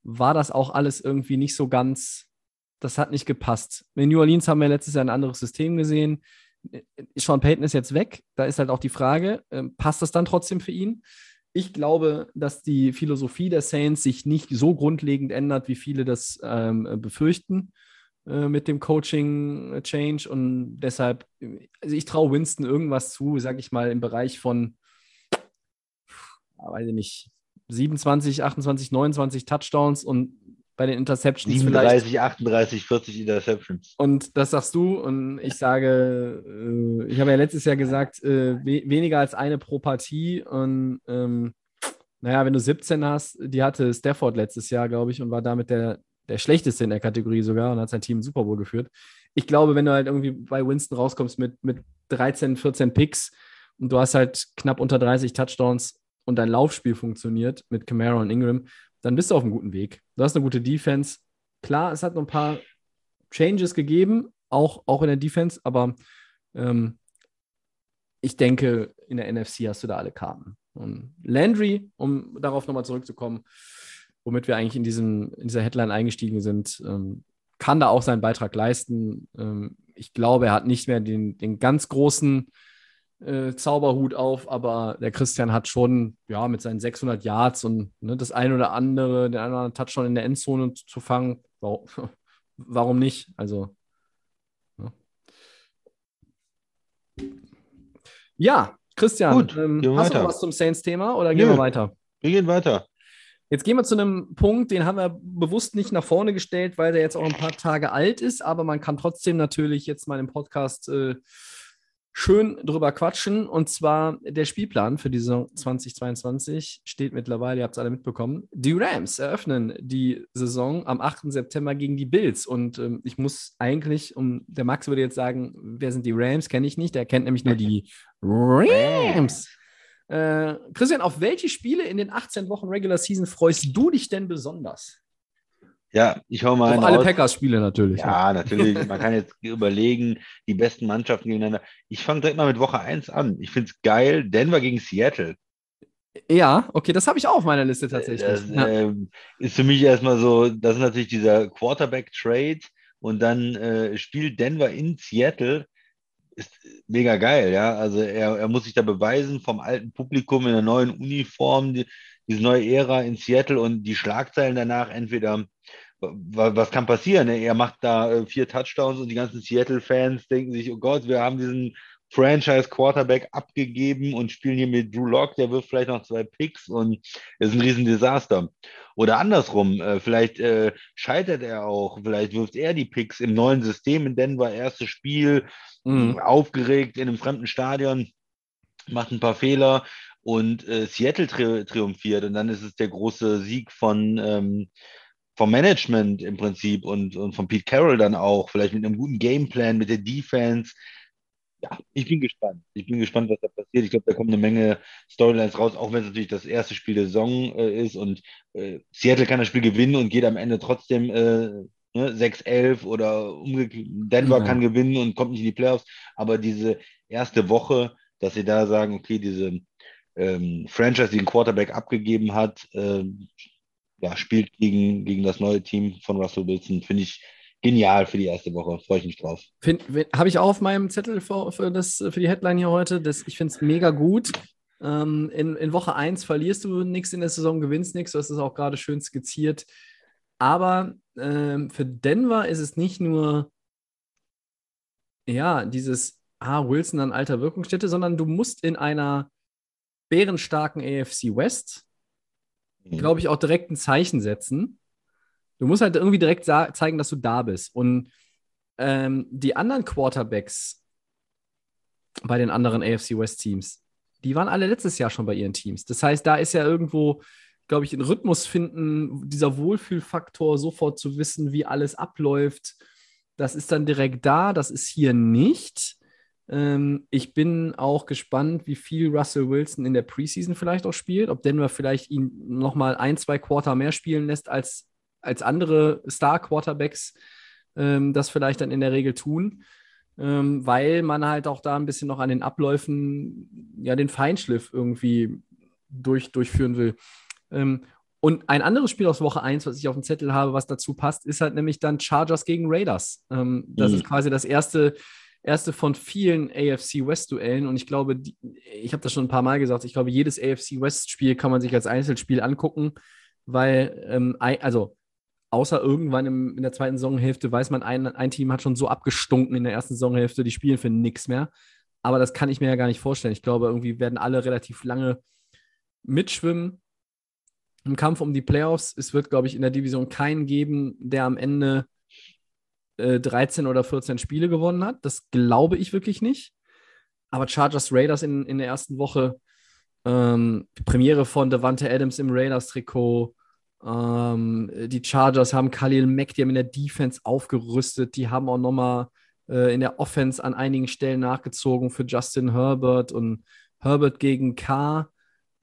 war das auch alles irgendwie nicht so ganz, das hat nicht gepasst. In New Orleans haben wir letztes Jahr ein anderes System gesehen. Sean Payton ist jetzt weg. Da ist halt auch die Frage, ähm, passt das dann trotzdem für ihn? Ich glaube, dass die Philosophie der Saints sich nicht so grundlegend ändert, wie viele das ähm, befürchten äh, mit dem Coaching-Change. Und deshalb, also ich traue Winston irgendwas zu, sag ich mal, im Bereich von, weiß ich nicht, 27, 28, 29 Touchdowns und bei den Interceptions vielleicht 37, 38, 40 Interceptions. und das sagst du und ich sage, äh, ich habe ja letztes Jahr gesagt, äh, we weniger als eine pro Partie und ähm, naja, wenn du 17 hast, die hatte Stafford letztes Jahr, glaube ich, und war damit der, der schlechteste in der Kategorie sogar und hat sein Team im Super Bowl geführt. Ich glaube, wenn du halt irgendwie bei Winston rauskommst mit, mit 13, 14 Picks und du hast halt knapp unter 30 Touchdowns und dein Laufspiel funktioniert mit Camara und Ingram, dann bist du auf einem guten Weg. Du hast eine gute Defense. Klar, es hat noch ein paar Changes gegeben, auch, auch in der Defense, aber ähm, ich denke, in der NFC hast du da alle Karten. Und Landry, um darauf nochmal zurückzukommen, womit wir eigentlich in, diesem, in dieser Headline eingestiegen sind, ähm, kann da auch seinen Beitrag leisten. Ähm, ich glaube, er hat nicht mehr den, den ganz großen äh, Zauberhut auf, aber der Christian hat schon, ja, mit seinen 600 Yards und ne, das ein oder andere, den einen oder anderen Touchdown in der Endzone zu fangen, warum, warum nicht? Also, ja. ja Christian, Gut, ähm, gehen hast du noch weiter. was zum Saints-Thema oder gehen Nö. wir weiter? Wir gehen weiter. Jetzt gehen wir zu einem Punkt, den haben wir bewusst nicht nach vorne gestellt, weil der jetzt auch ein paar Tage alt ist, aber man kann trotzdem natürlich jetzt mal im Podcast äh, schön drüber quatschen. Und zwar der Spielplan für die Saison 2022 steht mittlerweile, ihr habt es alle mitbekommen. Die Rams eröffnen die Saison am 8. September gegen die Bills. Und ähm, ich muss eigentlich, um der Max würde jetzt sagen, wer sind die Rams? Kenne ich nicht. Der kennt nämlich nur die Rams. Äh, Christian, auf welche Spiele in den 18 Wochen Regular Season freust du dich denn besonders? Ja, ich hau mal einen alle. Packers-Spiele natürlich. Ja, natürlich. Man kann jetzt überlegen, die besten Mannschaften gegeneinander. Ich fange direkt mal mit Woche 1 an. Ich finde es geil. Denver gegen Seattle. Ja, okay, das habe ich auch auf meiner Liste tatsächlich. Das ja. ähm, ist für mich erstmal so, das ist natürlich dieser Quarterback-Trade und dann äh, spielt Denver in Seattle. Ist mega geil, ja. Also er, er muss sich da beweisen vom alten Publikum in der neuen Uniform, die, diese neue Ära in Seattle und die Schlagzeilen danach entweder was kann passieren? ne? Er macht da äh, vier Touchdowns und die ganzen Seattle-Fans denken sich, oh Gott, wir haben diesen Franchise-Quarterback abgegeben und spielen hier mit Drew Lock, der wirft vielleicht noch zwei Picks und ist ein Riesendesaster. Oder andersrum, äh, vielleicht äh, scheitert er auch, vielleicht wirft er die Picks im neuen System in Denver, erstes Spiel, Mhm. aufgeregt in einem fremden Stadion, macht ein paar Fehler und äh, Seattle tri triumphiert und dann ist es der große Sieg von ähm, vom Management im Prinzip und, und von Pete Carroll dann auch, vielleicht mit einem guten Gameplan, mit der Defense. Ja, ich bin gespannt. Ich bin gespannt, was da passiert. Ich glaube, da kommen eine Menge Storylines raus, auch wenn es natürlich das erste Spiel der Saison äh, ist und äh, Seattle kann das Spiel gewinnen und geht am Ende trotzdem äh, ne, 6-11 oder umgekehrt. Denver Ja. kann gewinnen und kommt nicht in die Playoffs. Aber diese erste Woche, dass sie da sagen, okay, diese ähm, Franchise, die den Quarterback abgegeben hat, ähm, ja, spielt gegen, gegen das neue Team von Russell Wilson, finde ich genial für die erste Woche. Freue ich mich drauf. Habe ich auch auf meinem Zettel für, für, das, für die Headline hier heute. Das, ich finde es mega gut. Ähm, in, in Woche 1 verlierst du nichts in der Saison, gewinnst nichts. Du hast es auch gerade schön skizziert. Aber ähm, für Denver ist es nicht nur ja, dieses ah, Wilson an alter Wirkungsstätte, sondern du musst in einer bärenstarken AFC West, glaube ich, auch direkt ein Zeichen setzen. Du musst halt irgendwie direkt zeigen, dass du da bist. Und ähm, die anderen Quarterbacks bei den anderen AFC West Teams, die waren alle letztes Jahr schon bei ihren Teams. Das heißt, da ist ja irgendwo, glaube ich, ein Rhythmus finden, dieser Wohlfühlfaktor, sofort zu wissen, wie alles abläuft. Das ist dann direkt da, das ist hier nicht. Ähm, ich bin auch gespannt, wie viel Russell Wilson in der Preseason vielleicht auch spielt, ob Denver vielleicht ihn nochmal ein, zwei Quarter mehr spielen lässt als, als andere Star-Quarterbacks ähm, das vielleicht dann in der Regel tun, ähm, weil man halt auch da ein bisschen noch an den Abläufen ja den Feinschliff irgendwie durch, durchführen will. Ähm, und ein anderes Spiel aus Woche 1, was ich auf dem Zettel habe, was dazu passt, ist halt nämlich dann Chargers gegen Raiders. Das Mhm. ist quasi das erste, erste von vielen AFC West-Duellen. Und ich glaube, die, ich habe das schon ein paar Mal gesagt, ich glaube, jedes AFC West-Spiel kann man sich als Einzelspiel angucken, weil, ähm, also außer irgendwann im, in der zweiten Saisonhälfte weiß man, ein, ein Team hat schon so abgestunken in der ersten Saisonhälfte, die spielen für nichts mehr. Aber das kann ich mir ja gar nicht vorstellen. Ich glaube, irgendwie werden alle relativ lange mitschwimmen im Kampf um die Playoffs. Es wird, glaube ich, in der Division keinen geben, der am Ende äh, 13 oder 14 Spiele gewonnen hat. Das glaube ich wirklich nicht. Aber Chargers Raiders in, in der ersten Woche, ähm, Premiere von Devante Adams im Raiders-Trikot. Ähm, die Chargers haben Khalil Mack, die haben in der Defense aufgerüstet. Die haben auch nochmal äh, in der Offense an einigen Stellen nachgezogen für Justin Herbert und Herbert gegen K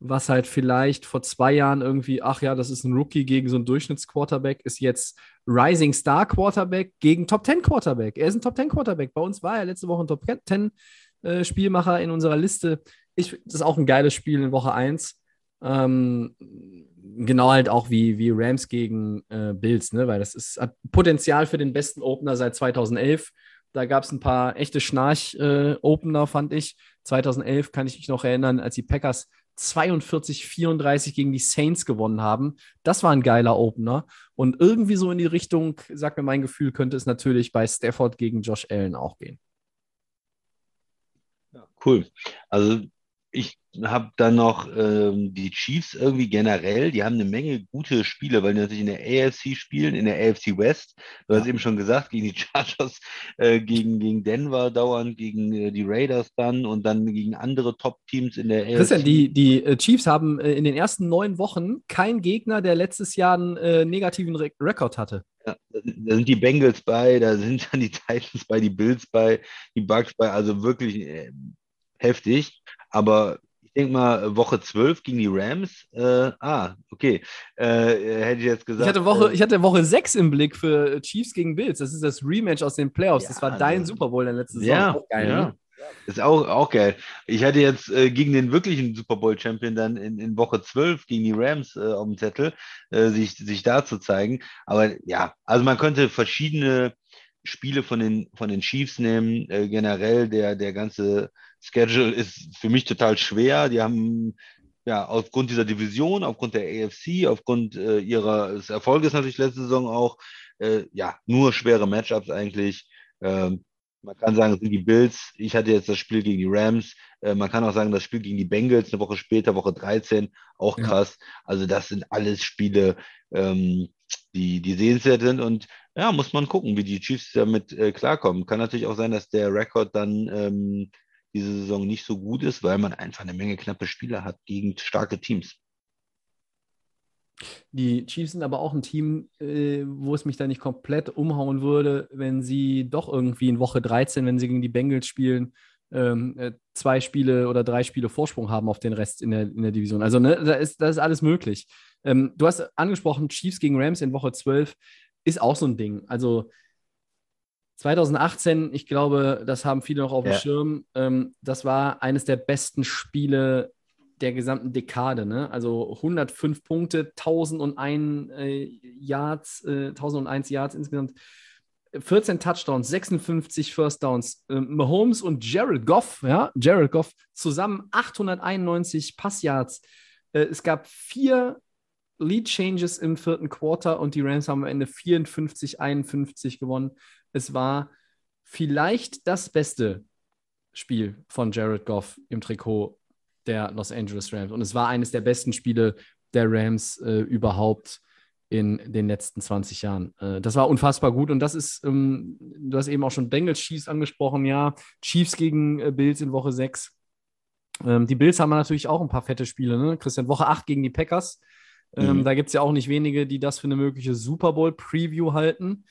was halt vielleicht vor zwei Jahren irgendwie, ach ja, das ist ein Rookie gegen so einen Durchschnittsquarterback, ist jetzt Rising Star Quarterback gegen Top 10 Quarterback. Er ist ein Top 10 Quarterback. Bei uns war er letzte Woche ein Top 10 äh, Spielmacher in unserer Liste. Ich, das ist auch ein geiles Spiel in Woche 1. Ähm, genau halt auch wie, wie Rams gegen äh, Bills, ne? weil das ist hat Potenzial für den besten Opener seit 2011. Da gab es ein paar echte Schnarch-Opener, äh, fand ich. 2011 kann ich mich noch erinnern, als die Packers 42, 34 gegen die Saints gewonnen haben. Das war ein geiler Opener. Und irgendwie so in die Richtung, sagt mir mein Gefühl, könnte es natürlich bei Stafford gegen Josh Allen auch gehen. Cool. Also ich habe dann noch ähm, die Chiefs irgendwie generell, die haben eine Menge gute Spiele, weil die natürlich in der AFC spielen, in der AFC West. Du hast eben schon gesagt, gegen die Chargers, äh, gegen, gegen Denver dauernd, gegen äh, die Raiders dann und dann gegen andere Top-Teams in der AFC. Christian, die, die äh, Chiefs haben äh, in den ersten neun Wochen keinen Gegner, der letztes Jahr einen äh, negativen Re Rekord hatte. Ja, da sind die Bengals bei, da sind dann die Titans bei, die Bills bei, die Bucks bei, also wirklich äh, heftig. Aber denke mal, Woche 12 gegen die Rams. Äh, ah, okay. Äh, hätte ich jetzt gesagt. Ich hatte, Woche, äh, ich hatte Woche 6 im Blick für Chiefs gegen Bills. Das ist das Rematch aus den Playoffs. Ja, das war dein Super Bowl der letzten Saison. Ja, geil, ja. Ne? Ist auch, auch geil. Ich hatte jetzt äh, gegen den wirklichen Super Bowl-Champion dann in, in Woche 12 gegen die Rams äh, auf dem Zettel, äh, sich, sich da zu zeigen. Aber ja, also man könnte verschiedene Spiele von den, von den Chiefs nehmen. Äh, generell der, der ganze Schedule ist für mich total schwer. Die haben ja aufgrund dieser Division, aufgrund der AFC, aufgrund äh, ihres Erfolges natürlich letzte Saison auch, äh, ja, nur schwere Matchups eigentlich. Ähm, man kann sagen, es sind die Bills. Ich hatte jetzt das Spiel gegen die Rams. Äh, man kann auch sagen, das Spiel gegen die Bengals eine Woche später, Woche 13, auch krass. Ja. Also das sind alles Spiele, ähm, die, die sehenswert sind. Und ja, muss man gucken, wie die Chiefs damit äh, klarkommen. Kann natürlich auch sein, dass der Rekord dann ähm, diese Saison nicht so gut ist, weil man einfach eine Menge knappe Spiele hat gegen starke Teams. Die Chiefs sind aber auch ein Team, äh, wo es mich da nicht komplett umhauen würde, wenn sie doch irgendwie in Woche 13, wenn sie gegen die Bengals spielen, ähm, äh, zwei Spiele oder drei Spiele Vorsprung haben auf den Rest in der, in der Division. Also ne, da, ist, da ist alles möglich. Ähm, du hast angesprochen, Chiefs gegen Rams in Woche 12 ist auch so ein Ding. Also 2018, ich glaube, das haben viele noch auf dem ja. Schirm, ähm, das war eines der besten Spiele der gesamten Dekade. Ne? Also 105 Punkte, 1001 äh, Yards, äh, 1001 Yards insgesamt. 14 Touchdowns, 56 First Downs. Äh, Mahomes und Jared Goff, ja, Jared Goff, zusammen 891 Passyards. Äh, es gab vier Lead Changes im vierten Quarter und die Rams haben am Ende 54, 51 gewonnen. Es war vielleicht das beste Spiel von Jared Goff im Trikot der Los Angeles Rams. Und es war eines der besten Spiele der Rams äh, überhaupt in den letzten 20 Jahren. Äh, das war unfassbar gut. Und das ist, ähm, du hast eben auch schon Bengals Chiefs angesprochen, ja. Chiefs gegen äh, Bills in Woche 6. Ähm, die Bills haben natürlich auch ein paar fette Spiele, ne? Christian, Woche 8 gegen die Packers. Ähm, mhm. Da gibt es ja auch nicht wenige, die das für eine mögliche Super Bowl-Preview halten.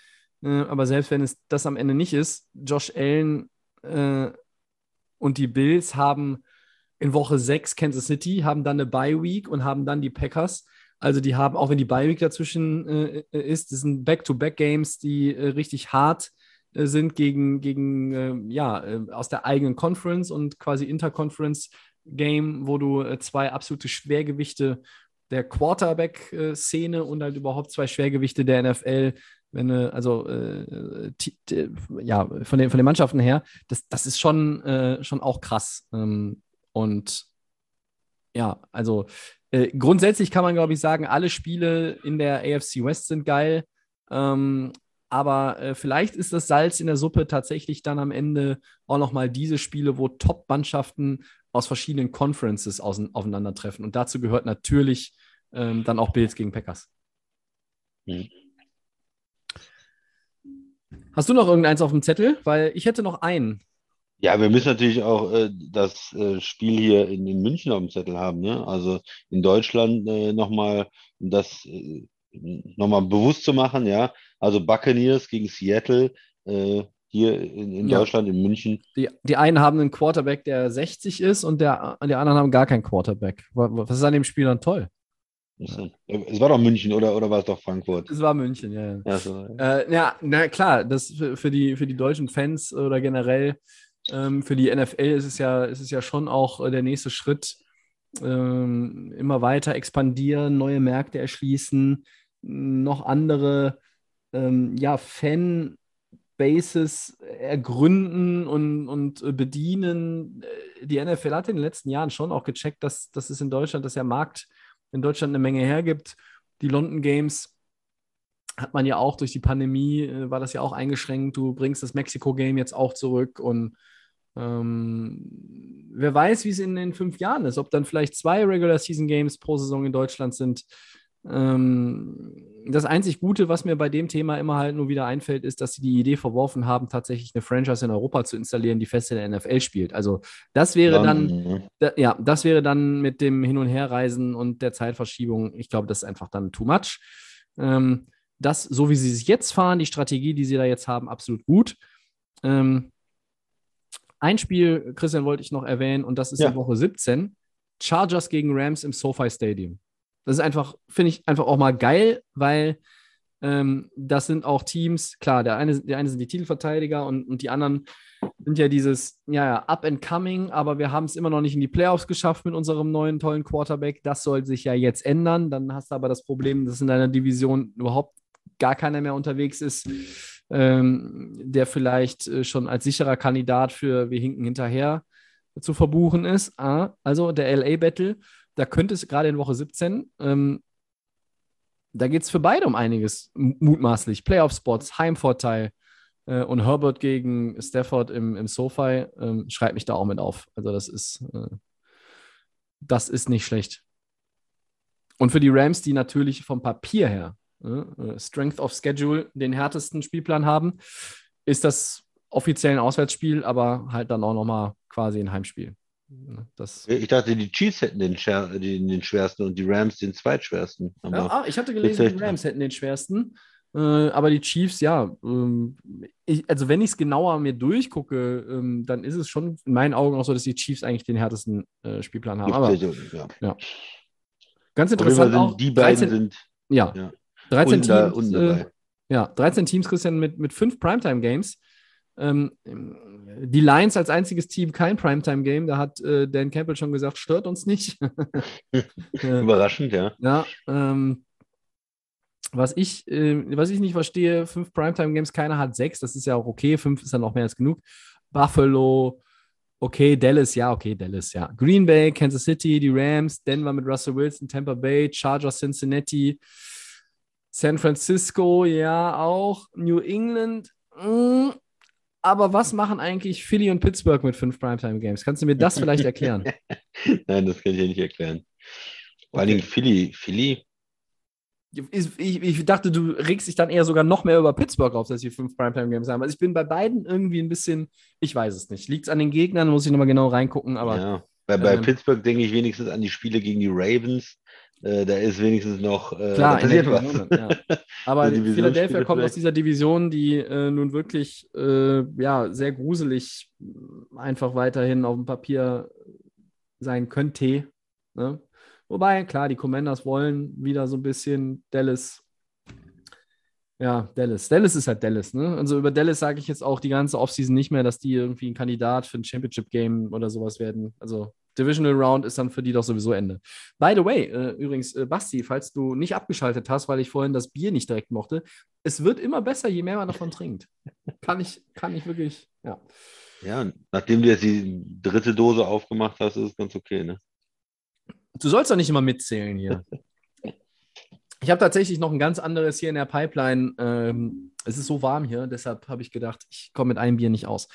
Äh, aber selbst wenn es das am Ende nicht ist, Josh Allen äh, und die Bills haben in Woche 6 Kansas City, haben dann eine Bye Week und haben dann die Packers. Also die haben, auch wenn die Bye Week dazwischen äh, ist, das sind Back-to-Back-Games, die äh, richtig hart äh, sind gegen, gegen ähm, ja, äh, aus der eigenen Conference und quasi Interconference-Game, wo du zwei absolute Schwergewichte der Quarterback-Szene und halt überhaupt zwei Schwergewichte der NFL wenn du, also äh, ja, von den, von den Mannschaften her, das, das ist schon, äh, schon auch krass. Ähm, und ja, also äh, grundsätzlich kann man, glaube ich, sagen, alle Spiele in der AFC West sind geil. Ähm, aber äh, vielleicht ist das Salz in der Suppe tatsächlich dann am Ende auch nochmal diese Spiele, wo Top-Mannschaften aus verschiedenen Conferences aufeinandertreffen. Und dazu gehört natürlich ähm, dann auch Bills gegen Packers. Mhm. Hast du noch irgendeins auf dem Zettel? Weil ich hätte noch einen. Ja, wir müssen natürlich auch äh, das äh, Spiel hier in, in, München auf dem Zettel haben. Ne? Also in Deutschland äh, nochmal das äh, nochmal bewusst zu machen. Ja, also Buccaneers gegen Seattle äh, hier in, in ja. Deutschland, in München. Die, die einen haben einen Quarterback, der 60 ist und der, die anderen haben gar keinen Quarterback. Was ist an dem Spiel dann toll? Es war doch München oder, oder war es doch Frankfurt? Es war München, ja. Ja, so, ja. Äh, ja na klar, das für, für, die, für die deutschen Fans oder generell ähm, für die NFL ist es ja, ist es ja schon auch äh, der nächste Schritt, ähm, immer weiter expandieren, neue Märkte erschließen, noch andere ähm, ja, Fan-Bases ergründen und, und bedienen. Die NFL hat in den letzten Jahren schon auch gecheckt, dass, dass es in Deutschland, dass der Markt in Deutschland eine Menge hergibt. Die London Games hat man ja auch durch die Pandemie, äh, war das ja auch eingeschränkt. Du bringst das Mexiko-Game jetzt auch zurück und ähm, wer weiß, wie es in den fünf Jahren ist, ob dann vielleicht zwei Regular Season Games pro Saison in Deutschland sind. Ähm, das einzig Gute, was mir bei dem Thema immer halt nur wieder einfällt, ist, dass sie die Idee verworfen haben, tatsächlich eine Franchise in Europa zu installieren, die fest in der NFL spielt. Also das wäre dann, ne? da, ja, das wäre dann mit dem Hin- und Herreisen und der Zeitverschiebung, ich glaube, das ist einfach dann too much. Ähm, das, so wie sie sich jetzt fahren, die Strategie, die sie da jetzt haben, absolut gut. Ähm, ein Spiel, Christian, wollte ich noch erwähnen, und das ist Ja. in Woche 17. Chargers gegen Rams im SoFi Stadium. Das ist einfach, finde ich einfach auch mal geil, weil ähm, das sind auch Teams, klar, der eine, der eine sind die Titelverteidiger und, und die anderen sind ja dieses, ja, ja, up and coming, aber wir haben es immer noch nicht in die Playoffs geschafft mit unserem neuen tollen Quarterback. Das soll sich ja jetzt ändern. Dann hast du aber das Problem, dass in deiner Division überhaupt gar keiner mehr unterwegs ist, ähm, der vielleicht äh, schon als sicherer Kandidat für wir hinken hinterher zu verbuchen ist. Ah, also der LA Battle, da könnte es gerade in Woche 17, ähm, da geht es für beide um einiges, mutmaßlich. Playoff-Spots, Heimvorteil äh, und Herbert gegen Stafford im, im SoFi, ähm, schreibt mich da auch mit auf. Also das ist, äh, das ist nicht schlecht. Und für die Rams, die natürlich vom Papier her äh, Strength of Schedule den härtesten Spielplan haben, ist das offiziell ein Auswärtsspiel, aber halt dann auch nochmal quasi ein Heimspiel. Das, Ich dachte, die Chiefs hätten den, den, schwersten und die Rams den zweitschwersten. Ja, ah, ich hatte gelesen, die Rams hätten den schwersten. Äh, aber die Chiefs, ja, ähm, ich, also wenn ich es genauer mir durchgucke, ähm, dann ist es schon in meinen Augen auch so, dass die Chiefs eigentlich den härtesten äh, Spielplan haben. Aber ja. ganz jeden Fall interessant auch, die beiden 13, sind ja, ja. 13 unten da- Teams, unten äh. Ja, 13 Teams, Christian, mit, mit fünf Primetime-Games. Ähm, die Lions als einziges Team kein Primetime-Game. Da hat äh, Dan Campbell schon gesagt, stört uns nicht. Äh, Überraschend, ja. ja, ähm, was ich, äh, was ich nicht verstehe, fünf Primetime-Games, keiner hat sechs, das ist ja auch okay, fünf ist dann noch mehr als genug. Buffalo, okay, Dallas, ja, okay, Dallas, ja. Green Bay, Kansas City, die Rams, Denver mit Russell Wilson, Tampa Bay, Chargers, Cincinnati, San Francisco, ja, auch. New England, mm, aber was machen eigentlich Philly und Pittsburgh mit fünf Primetime-Games? Kannst du mir das vielleicht erklären? Nein, das kann ich ja nicht erklären. Vor allen. Dingen Philly, Philly, Ich, ich, ich dachte, du regst dich dann eher sogar noch mehr über Pittsburgh auf, dass sie fünf Primetime-Games haben. Also ich bin bei beiden irgendwie ein bisschen, ich weiß es nicht. Liegt es an den Gegnern, muss ich nochmal genau reingucken, aber ja. Bei, bei ähm, Pittsburgh denke ich wenigstens an die Spiele gegen die Ravens. Äh, da ist wenigstens noch äh, klar, passiert was. Ja. Aber Philadelphia kommt aus dieser Division, die äh, nun wirklich äh, ja, sehr gruselig äh, einfach weiterhin auf dem Papier sein könnte. Ne? Wobei, klar, die Commanders wollen wieder so ein bisschen Dallas. Ja, Dallas. Dallas ist halt Dallas, ne? Also über Dallas sage ich jetzt auch die ganze Offseason nicht mehr, dass die irgendwie ein Kandidat für ein Championship-Game oder sowas werden. Also Divisional Round ist dann für die doch sowieso Ende. By the way, äh, übrigens, äh, Basti, falls du nicht abgeschaltet hast, weil ich vorhin das Bier nicht direkt mochte, es wird immer besser, je mehr man davon trinkt. Kann ich, kann ich wirklich, ja. Ja, nachdem du jetzt die dritte Dose aufgemacht hast, ist es ganz okay, ne? Du sollst doch nicht immer mitzählen hier. Ich habe tatsächlich noch ein ganz anderes hier in der Pipeline. Ähm, es ist so warm hier, deshalb habe ich gedacht, ich komme mit einem Bier nicht aus.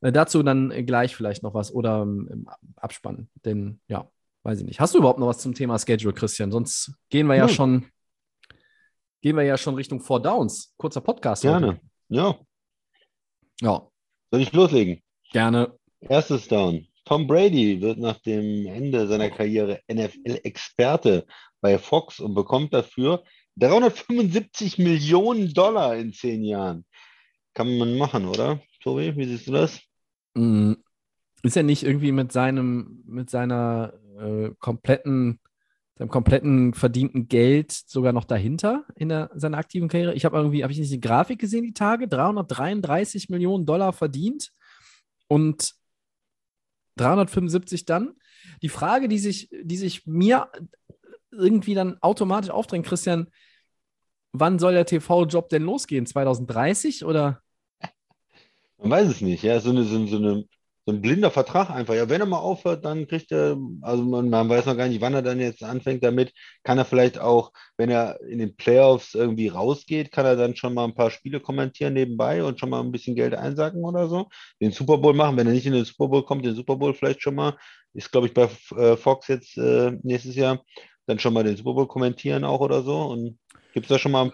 Äh, dazu dann gleich vielleicht noch was oder ähm, im Abspann. Denn ja, weiß ich nicht. Hast du überhaupt noch was zum Thema Schedule, Christian? Sonst gehen wir ja Nö. schon, gehen wir ja schon Richtung Four Downs. Kurzer Podcast. heute. Gerne. Ja, Ja, soll ich loslegen? gerne. Erstes Down. Tom Brady wird nach dem Ende seiner Karriere NFL-Experte bei Fox und bekommt dafür 375 Millionen Dollar in zehn Jahren. Kann man machen, oder? Tobi, wie siehst du das? Mm, Ist er nicht irgendwie mit seinem, mit seiner äh, kompletten, seinem kompletten verdienten Geld sogar noch dahinter in der, seiner aktiven Karriere? Ich habe irgendwie, habe ich nicht eine Grafik gesehen, die Tage? 333 Millionen Dollar verdient und 375 dann. Die Frage, die sich, die sich mir irgendwie dann automatisch aufdrängt, Christian, wann soll der TV-Job denn losgehen? 2030 oder? Man weiß es nicht, ja, so eine, so, eine so ein blinder Vertrag einfach. Ja, wenn er mal aufhört, dann kriegt er, also man, man, weiß noch gar nicht, wann er dann jetzt anfängt damit. Kann er vielleicht auch, wenn er in den Playoffs irgendwie rausgeht, kann er dann schon mal ein paar Spiele kommentieren nebenbei und schon mal ein bisschen Geld einsacken oder so. Den Super Bowl machen, wenn er nicht in den Super Bowl kommt, den Super Bowl vielleicht schon mal. Ist, glaube ich, bei äh, Fox jetzt äh, nächstes Jahr dann schon mal den Super Bowl kommentieren auch oder so. Und gibt es da schon mal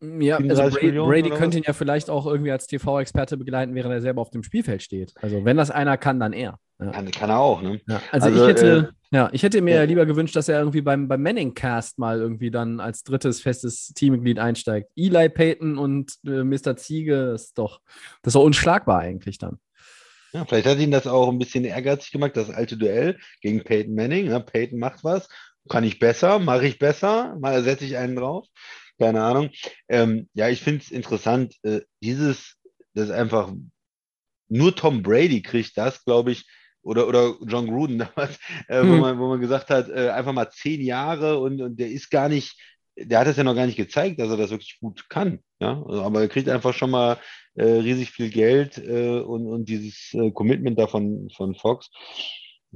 ja, also Brady, Brady könnte ihn ja vielleicht auch irgendwie als TV-Experte begleiten, während er selber auf dem Spielfeld steht. Also wenn das einer kann, dann er. Ja. Kann, kann, er auch, ne? Ja, also, also, ich hätte, äh, ja, ich hätte mir ja. lieber gewünscht, dass er irgendwie beim, beim Manning-Cast mal irgendwie dann als drittes festes Teammitglied einsteigt. Eli Payton und äh, Mr. Ziege ist doch, das ist doch unschlagbar eigentlich dann. Ja, vielleicht hat ihn das auch ein bisschen ehrgeizig gemacht, das alte Duell gegen Peyton Manning. Ja, Peyton macht was, kann ich besser, mache ich besser, mal setze ich einen drauf keine Ahnung. Ähm, ja, ich finde es interessant, äh, dieses, das einfach nur Tom Brady kriegt das, glaube ich, oder, oder John Gruden damals, äh, hm. wo, man, wo man gesagt hat, äh, einfach mal zehn Jahre und, und der ist gar nicht, der hat es ja noch gar nicht gezeigt, dass er das wirklich gut kann. Ja? Aber er kriegt einfach schon mal äh, riesig viel Geld äh, und, und dieses äh, Commitment da von, von Fox.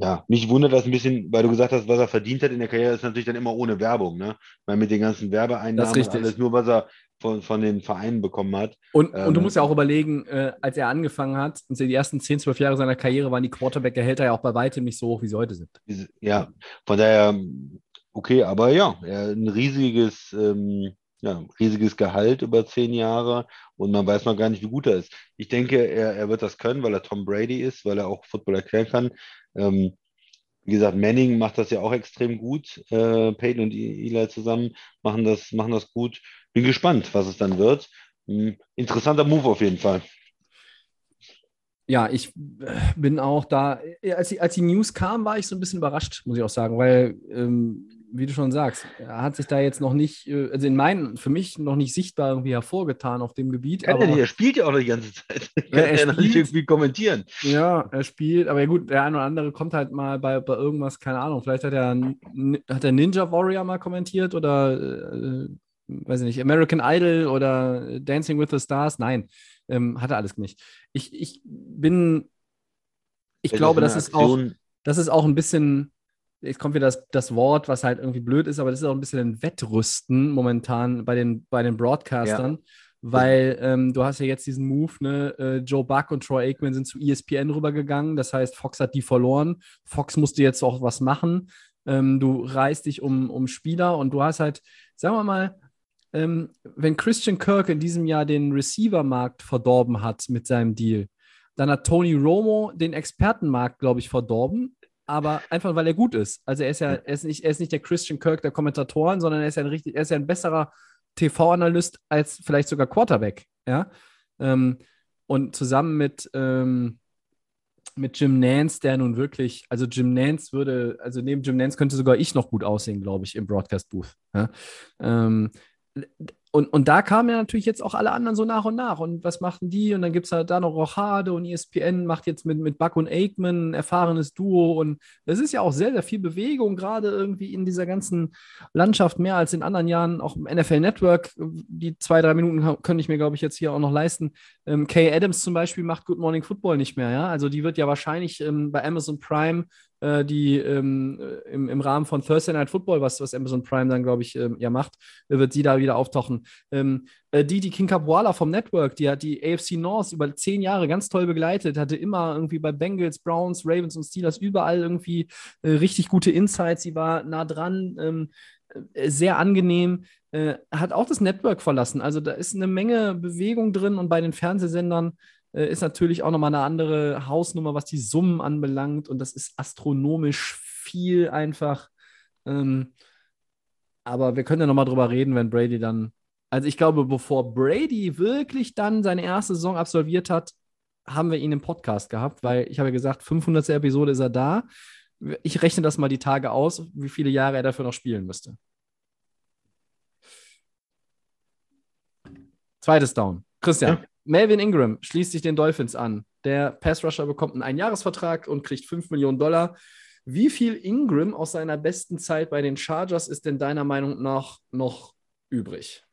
Ja, mich wundert das ein bisschen, weil du gesagt hast, was er verdient hat in der Karriere, ist natürlich dann immer ohne Werbung, ne? Weil mit den ganzen Werbeeinnahmen und alles nur, was er von, von den Vereinen bekommen hat. Und, ähm, und du ähm, musst ja auch überlegen, äh, als er angefangen hat, die ersten 10, 12 Jahre seiner Karriere waren die Quarterback-Gehälter ja auch bei weitem nicht so hoch, wie sie heute sind. Ja, von daher, okay, aber ja, ein riesiges, ähm, ja, riesiges Gehalt über zehn Jahre und man weiß noch gar nicht, wie gut er ist. Ich denke, er, er wird das können, weil er Tom Brady ist, weil er auch Football erklären kann. Ähm, wie gesagt, Manning macht das ja auch extrem gut. Äh, Peyton und Eli zusammen machen das, machen das gut. Bin gespannt, was es dann wird. Hm, interessanter Move auf jeden Fall. Ja, ich äh, bin auch da, äh, als die, als die News kam, war ich so ein bisschen überrascht, muss ich auch sagen, weil ähm, wie du schon sagst, er hat sich da jetzt noch nicht, äh, also in meinen, für mich noch nicht sichtbar irgendwie hervorgetan auf dem Gebiet. Kann aber, er, nicht, er spielt ja auch noch die ganze Zeit. Ja, er kann er nicht irgendwie kommentieren. Ja, er spielt, aber ja gut, der eine oder andere kommt halt mal bei, bei irgendwas, keine Ahnung, vielleicht hat er, hat er Ninja Warrior mal kommentiert oder, äh, weiß ich nicht, American Idol oder Dancing with the Stars. Nein, ähm, hat er alles nicht. Ich, ich bin, ich glaube, das ist auch, das ist auch ein bisschen jetzt kommt wieder das, das Wort, was halt irgendwie blöd ist, aber das ist auch ein bisschen ein Wettrüsten momentan bei den, bei den Broadcastern. Ja. Weil ähm, du hast ja jetzt diesen Move, ne? Äh, Joe Buck und Troy Aikman sind zu ESPN rübergegangen. Das heißt, Fox hat die verloren. Fox musste jetzt auch was machen. Ähm, du reißt dich um, um Spieler und du hast halt, sagen wir mal, ähm, wenn Christian Kirk in diesem Jahr den Receiver-Markt verdorben hat mit seinem Deal, dann hat Tony Romo den Expertenmarkt, glaube ich, verdorben aber einfach weil er gut ist. Also er ist ja, er ist nicht, er ist nicht der Christian Kirk der Kommentatoren, sondern er ist ja ein richtig, er ist ja ein besserer TV-Analyst als vielleicht sogar Quarterback. Ja. Ähm, und zusammen mit, ähm, mit Jim Nance, der nun wirklich, also Jim Nance würde, also neben Jim Nance könnte sogar ich noch gut aussehen, glaube ich, im Broadcast-Booth. Ja? Ähm, und, und da kamen ja natürlich jetzt auch alle anderen so nach und nach. Und was machten die? Und dann gibt es halt da noch Rochade und ESPN macht jetzt mit, mit Buck und Aikman ein erfahrenes Duo. Und es ist ja auch sehr, sehr viel Bewegung, gerade irgendwie in dieser ganzen Landschaft, mehr als in anderen Jahren. Auch im NFL Network, die zwei, drei Minuten könnte ich mir, glaube ich, jetzt hier auch noch leisten. Ähm, Kay Adams zum Beispiel macht Good Morning Football nicht mehr. Ja? Also die wird ja wahrscheinlich ähm, bei Amazon Prime äh, die ähm, äh, im, im Rahmen von Thursday Night Football, was, was Amazon Prime dann, glaube ich, ähm, ja macht, wird sie da wieder auftauchen. Ähm, äh, die, die King Capuala vom Network, die hat die AFC North über zehn Jahre ganz toll begleitet, hatte immer irgendwie bei Bengals, Browns, Ravens und Steelers überall irgendwie äh, richtig gute Insights. Sie war nah dran, ähm, äh, sehr angenehm. Äh, hat auch das Network verlassen. Also da ist eine Menge Bewegung drin und bei den Fernsehsendern äh, ist natürlich auch nochmal eine andere Hausnummer, was die Summen anbelangt. Und das ist astronomisch viel einfach. Ähm, aber wir können ja nochmal drüber reden, wenn Brady dann. Also ich glaube, bevor Brady wirklich dann seine erste Saison absolviert hat, haben wir ihn im Podcast gehabt, weil ich habe ja gesagt, 500. Episode ist er da. Ich rechne das mal die Tage aus, wie viele Jahre er dafür noch spielen müsste. Zweites Down. Christian. Ja. Melvin Ingram schließt sich den Dolphins an. Der Pass-Rusher bekommt einen Einjahresvertrag und kriegt 5 Millionen Dollar. Wie viel Ingram aus seiner besten Zeit bei den Chargers ist denn deiner Meinung nach noch übrig?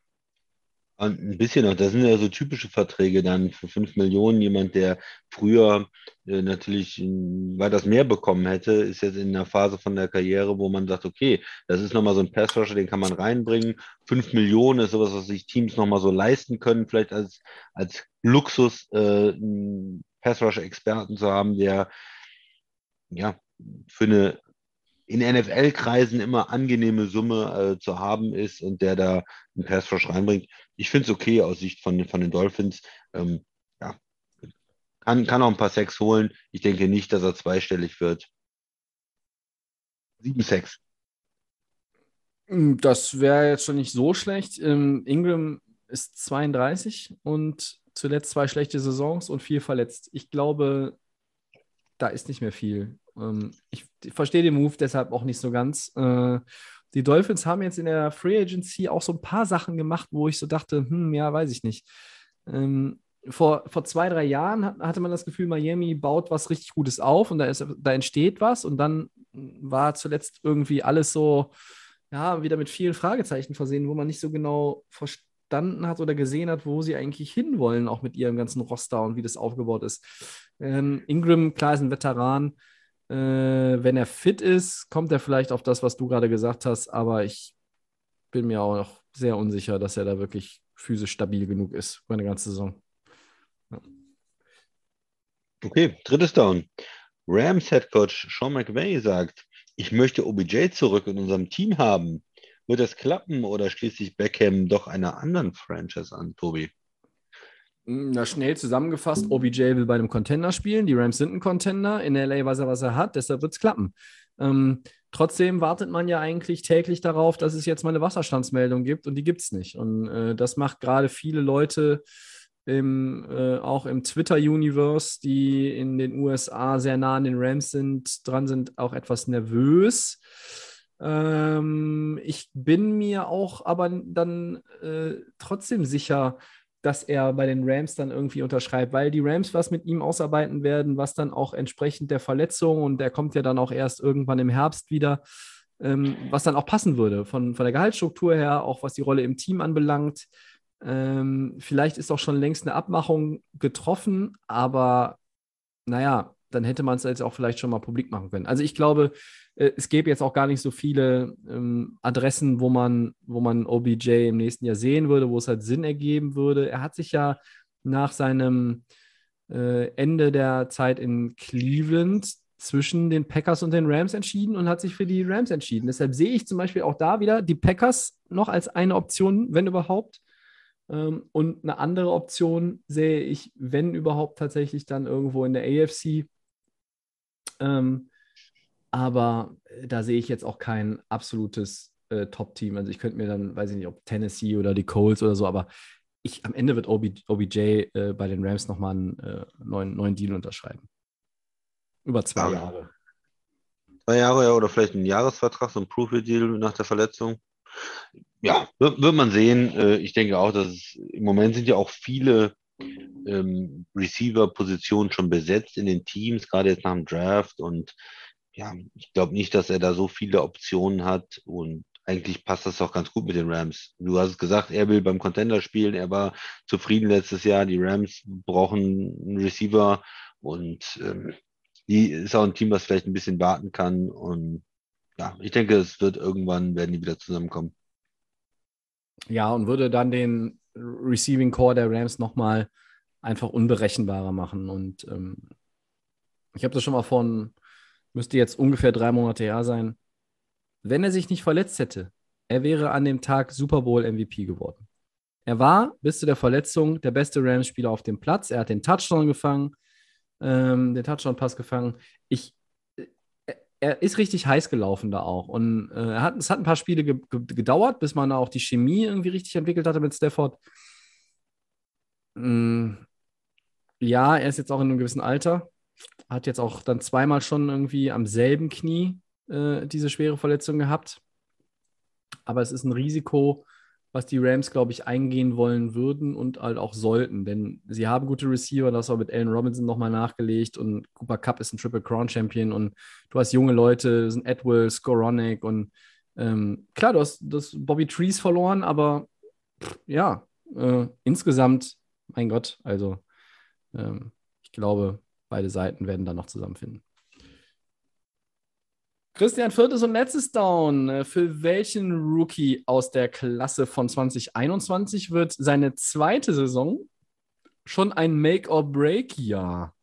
Ein bisschen noch. Das sind ja so typische Verträge dann für 5 Millionen. Jemand, der früher äh, natürlich weitaus mehr bekommen hätte, ist jetzt in einer Phase von der Karriere, wo man sagt, okay, das ist nochmal so ein Passrusher, den kann man reinbringen. 5 Millionen ist sowas, was sich Teams nochmal so leisten können, vielleicht als, als Luxus, äh, einen Passrusher-Experten zu haben, der ja für eine in NFL-Kreisen immer angenehme Summe äh, zu haben ist und der da einen Pass Rush reinbringt. Ich finde es okay aus Sicht von, von den Dolphins. Ähm, ja, kann, kann auch ein paar Sex holen. Ich denke nicht, dass er zweistellig wird. Sieben Sex. Hm, das wäre jetzt schon nicht so schlecht. Ähm, Ingram ist 32 und zuletzt zwei schlechte Saisons und viel verletzt. Ich glaube, da ist nicht mehr viel. Ähm, ich, ich verstehe den Move deshalb auch nicht so ganz. Äh, die Dolphins haben jetzt in der Free Agency auch so ein paar Sachen gemacht, wo ich so dachte, hm, ja, weiß ich nicht. Ähm, vor, vor zwei, drei Jahren hatte man das Gefühl, Miami baut was richtig Gutes auf und da, ist, da entsteht was und dann war zuletzt irgendwie alles so, ja, wieder mit vielen Fragezeichen versehen, wo man nicht so genau verstanden hat oder gesehen hat, wo sie eigentlich hinwollen, auch mit ihrem ganzen Roster und wie das aufgebaut ist. Ähm, Ingram, klar, ist ein Veteran, äh, wenn er fit ist, kommt er vielleicht auf das, was du gerade gesagt hast, aber ich bin mir auch noch sehr unsicher, dass er da wirklich physisch stabil genug ist für eine ganze Saison. Ja. Okay, drittes Down. Rams Head Coach Sean McVay sagt, ich möchte OBJ zurück in unserem Team haben. Wird das klappen oder schließt sich Beckham doch einer anderen Franchise an, Tobi? Na, schnell zusammengefasst, OBJ will bei einem Contender spielen. Die Rams sind ein Contender. In LA weiß er, was er hat, deshalb wird es klappen. Ähm, trotzdem wartet man ja eigentlich täglich darauf, dass es jetzt mal eine Wasserstandsmeldung gibt und die gibt es nicht. Und äh, das macht gerade viele Leute im, äh, auch im Twitter-Universe, die in den USA sehr nah an den Rams sind, dran sind, auch etwas nervös. Ähm, ich bin mir auch aber dann äh, trotzdem sicher, dass er bei den Rams dann irgendwie unterschreibt, weil die Rams was mit ihm ausarbeiten werden, was dann auch entsprechend der Verletzung und der kommt ja dann auch erst irgendwann im Herbst wieder, ähm, was dann auch passen würde von, von der Gehaltsstruktur her, auch was die Rolle im Team anbelangt. Ähm, vielleicht ist auch schon längst eine Abmachung getroffen, aber naja, dann hätte man es jetzt auch vielleicht schon mal publik machen können. Also ich glaube, es gäbe jetzt auch gar nicht so viele ähm, Adressen, wo man, wo man OBJ im nächsten Jahr sehen würde, wo es halt Sinn ergeben würde. Er hat sich ja nach seinem äh, Ende der Zeit in Cleveland zwischen den Packers und den Rams entschieden und hat sich für die Rams entschieden. Deshalb sehe ich zum Beispiel auch da wieder die Packers noch als eine Option, wenn überhaupt. Ähm, und eine andere Option sehe ich, wenn überhaupt, tatsächlich dann irgendwo in der AFC. Ähm, aber äh, da sehe ich jetzt auch kein absolutes äh, Top-Team. Also ich könnte mir dann, weiß ich nicht, ob Tennessee oder die Colts oder so, aber ich, am Ende wird OB, OBJ äh, bei den Rams nochmal einen äh, neuen, neuen Deal unterschreiben. Über zwei ja. Jahre. Zwei Jahre, ja, oder vielleicht ein Jahresvertrag, so ein Proof-Deal nach der Verletzung. Ja, wird, wird man sehen. Äh, ich denke auch, dass es, im Moment sind ja auch viele ähm, Receiver-Positionen schon besetzt in den Teams, gerade jetzt nach dem Draft und ja, ich glaube nicht, dass er da so viele Optionen hat und eigentlich passt das auch ganz gut mit den Rams. Du hast es gesagt, er will beim Contender spielen, er war zufrieden letztes Jahr, die Rams brauchen einen Receiver und ähm, die ist auch ein Team, was vielleicht ein bisschen warten kann und ja, ich denke, es wird irgendwann, werden die wieder zusammenkommen. Ja, und würde dann den Receiving Core der Rams nochmal einfach unberechenbarer machen und ähm, ich habe das schon mal von müsste jetzt ungefähr drei Monate her sein. Wenn er sich nicht verletzt hätte, er wäre an dem Tag Super Bowl MVP geworden. Er war bis zu der Verletzung der beste Rams-Spieler auf dem Platz. Er hat den Touchdown gefangen, ähm, den Touchdown-Pass gefangen. Ich, äh, er ist richtig heiß gelaufen da auch. Und äh, hat, es hat ein paar Spiele ge ge gedauert, bis man auch die Chemie irgendwie richtig entwickelt hatte mit Stafford. Mm, ja, er ist jetzt auch in einem gewissen Alter hat jetzt auch dann zweimal schon irgendwie am selben Knie äh, diese schwere Verletzung gehabt. Aber es ist ein Risiko, was die Rams, glaube ich, eingehen wollen würden und halt auch sollten. Denn sie haben gute Receiver, das war mit Allen Robinson nochmal nachgelegt und Cooper Cup ist ein Triple Crown Champion und du hast junge Leute, das sind Edwell, Skoronek und ähm, klar, du hast das Bobby Trees verloren, aber pff, ja, äh, insgesamt, mein Gott, also ähm, ich glaube, beide Seiten werden da noch zusammenfinden. Christian, viertes und letztes Down. Äh, für welchen Rookie aus der Klasse von 2021 wird seine zweite Saison schon ein Make-or-Break-Jahr?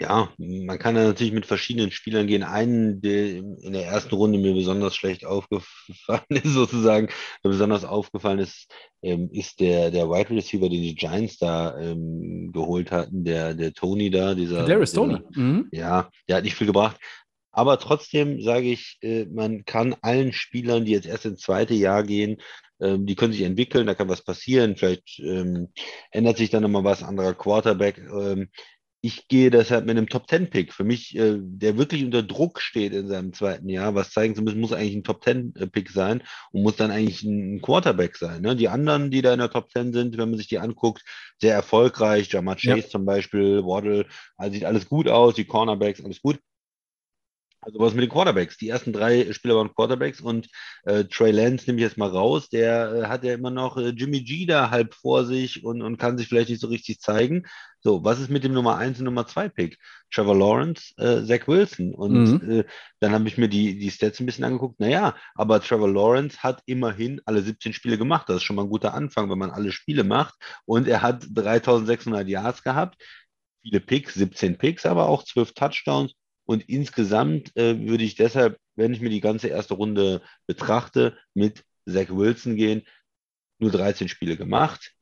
Ja, man kann da natürlich mit verschiedenen Spielern gehen. Einen, der in der ersten Runde mir besonders schlecht aufgefallen ist, sozusagen, der besonders aufgefallen ist, ähm, ist der, der Wide Receiver, den die Giants da ähm, geholt hatten, der, der Tony da, dieser. Darius dieser, Tony. Mhm. Ja, der hat nicht viel gebracht. Aber trotzdem sage ich, äh, man kann allen Spielern, die jetzt erst ins zweite Jahr gehen, ähm, die können sich entwickeln, da kann was passieren. Vielleicht ähm, ändert sich dann nochmal was, anderer Quarterback. Ähm, ich gehe deshalb mit einem Top-10-Pick. Für mich, äh, der wirklich unter Druck steht in seinem zweiten Jahr, was zeigen zu müssen, muss eigentlich ein Top-10-Pick sein und muss dann eigentlich ein Quarterback sein. Ne? Die anderen, die da in der Top 10 sind, wenn man sich die anguckt, sehr erfolgreich. Jamar Chase Ja. zum Beispiel, Waddle, also sieht alles gut aus, die Cornerbacks, alles gut. Also was mit den Quarterbacks? Die ersten drei Spieler waren Quarterbacks und äh, Trey Lance nehme ich jetzt mal raus. Der äh, hat ja immer noch äh, Jimmy G da halb vor sich und, und kann sich vielleicht nicht so richtig zeigen. So, was ist mit dem Nummer 1 und Nummer 2 Pick? Trevor Lawrence, äh, Zach Wilson. Und Mhm. äh, dann habe ich mir die, die Stats ein bisschen angeguckt. Naja, aber Trevor Lawrence hat immerhin alle 17 Spiele gemacht. Das ist schon mal ein guter Anfang, wenn man alle Spiele macht. Und er hat 3600 Yards gehabt. Viele Picks, 17 Picks, aber auch 12 Touchdowns. Und insgesamt äh, würde ich deshalb, wenn ich mir die ganze erste Runde betrachte, mit Zach Wilson gehen. Nur 13 Spiele gemacht,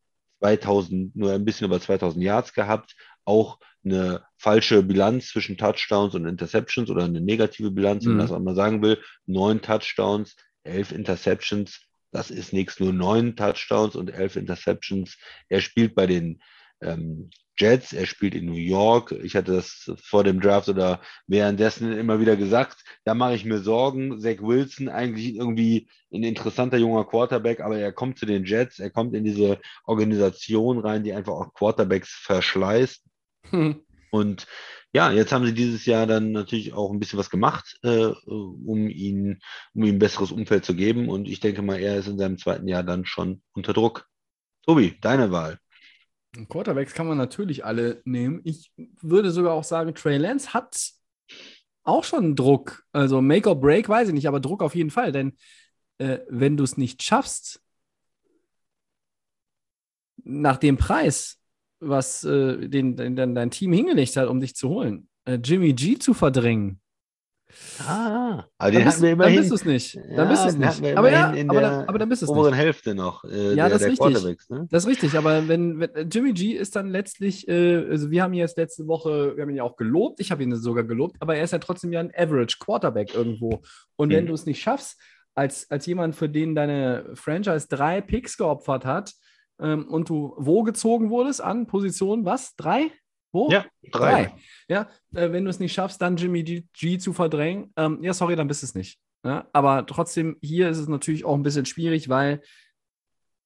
2000, nur ein bisschen über 2000 Yards gehabt, auch eine falsche Bilanz zwischen Touchdowns und Interceptions oder eine negative Bilanz, wenn Mhm. man das auch mal sagen will. Neun Touchdowns, elf Interceptions, das ist nichts, nur neun Touchdowns und elf Interceptions. Er spielt bei den ähm, Jets, er spielt in New York. Ich hatte das vor dem Draft oder währenddessen immer wieder gesagt, da mache ich mir Sorgen. Zach Wilson eigentlich irgendwie ein interessanter junger Quarterback, aber er kommt zu den Jets, er kommt in diese Organisation rein, die einfach auch Quarterbacks verschleißt. Hm. Und ja, jetzt haben sie dieses Jahr dann natürlich auch ein bisschen was gemacht, äh, um ihn, um ihm ein besseres Umfeld zu geben. Und ich denke mal, er ist in seinem zweiten Jahr dann schon unter Druck. Tobi, deine Wahl. Quarterbacks kann man natürlich alle nehmen. Ich würde sogar auch sagen, Trey Lance hat auch schon Druck. Also Make or Break weiß ich nicht, aber Druck auf jeden Fall. Denn äh, wenn du es nicht schaffst, nach dem Preis, was äh, den, den, dein Team hingelegt hat, um dich zu holen, äh, Jimmy G zu verdrängen, Ah, aber dann den bist, hatten wir dann immerhin. bist du es nicht. Dann Ja, bist du es nicht. Aber ja, aber dann, aber dann bist du es oberen nicht. Hälfte noch äh, Ja, der, das ist richtig. Ne? Das ist richtig, aber wenn, wenn äh, Jimmy G ist dann letztlich, äh, also wir haben ihn jetzt letzte Woche, wir haben ihn ja auch gelobt, ich habe ihn sogar gelobt, aber er ist ja trotzdem ja ein Average Quarterback irgendwo. Und wenn Mhm. du es nicht schaffst, als, als jemand, für den deine Franchise drei Picks geopfert hat ähm, und du wo gezogen wurdest an Position, was? Drei? Wo? Ja, drei. Ja, äh, wenn du es nicht schaffst, dann Jimmy G, G zu verdrängen, ähm, ja, sorry, dann bist du es nicht. Ja? Aber trotzdem, hier ist es natürlich auch ein bisschen schwierig, weil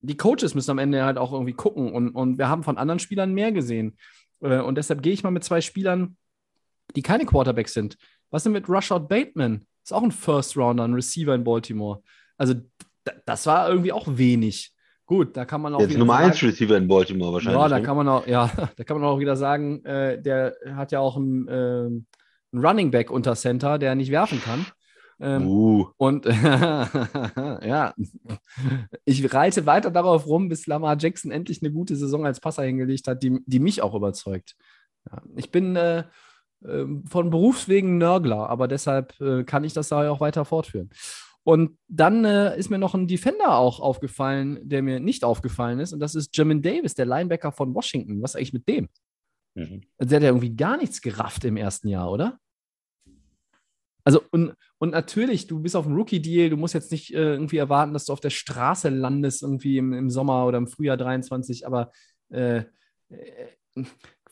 die Coaches müssen am Ende halt auch irgendwie gucken und, und wir haben von anderen Spielern mehr gesehen. Äh, und deshalb gehe ich mal mit zwei Spielern, die keine Quarterbacks sind. Was denn mit Rushout Bateman? Ist auch ein First Rounder, ein Receiver in Baltimore. Also, das war irgendwie auch wenig. Gut, da kann man auch wieder Nummer sagen- 1 Receiver in Baltimore wahrscheinlich. ja, da ne? kann man auch, ja, da kann man auch wieder sagen, äh, der hat ja auch einen, ähm, einen Running Back unter Center, der nicht werfen kann. Ähm, uh, und ja, ich reite weiter darauf rum, bis Lamar Jackson endlich eine gute Saison als Passer hingelegt hat, die, die mich auch überzeugt. Ja, ich bin äh, ähm, von Berufswegen Nörgler, aber deshalb äh, kann ich das da auch weiter fortführen. Und dann äh, ist mir noch ein Defender auch aufgefallen, der mir nicht aufgefallen ist, und das ist Jamin Davis, der Linebacker von Washington. Was ist eigentlich mit dem? mhm. Der hat ja irgendwie gar nichts gerafft im ersten Jahr, oder? Also, und, und natürlich, du bist auf dem Rookie-Deal, du musst jetzt nicht äh, irgendwie erwarten, dass du auf der Straße landest, irgendwie im, im Sommer oder im Frühjahr 23, aber äh, äh,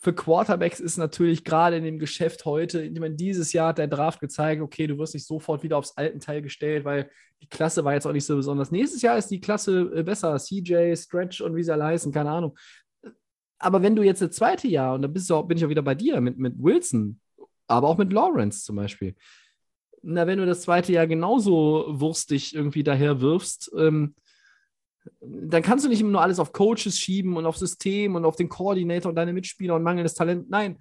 für Quarterbacks ist natürlich gerade in dem Geschäft heute, ich meine, dieses Jahr hat der Draft gezeigt, okay, du wirst nicht sofort wieder aufs alten Teil gestellt, weil die Klasse war jetzt auch nicht so besonders. Nächstes Jahr ist die Klasse äh, besser, CJ, Stretch und wie sie alle heißen, keine Ahnung. Aber wenn du jetzt das zweite Jahr, und da bist du auch, bin ich auch wieder bei dir, mit, mit Wilson, aber auch mit Lawrence zum Beispiel, na, wenn du das zweite Jahr genauso wurstig irgendwie daher wirfst, ähm, dann kannst du nicht immer nur alles auf Coaches schieben und auf System und auf den Koordinator und deine Mitspieler und mangelndes Talent. Nein,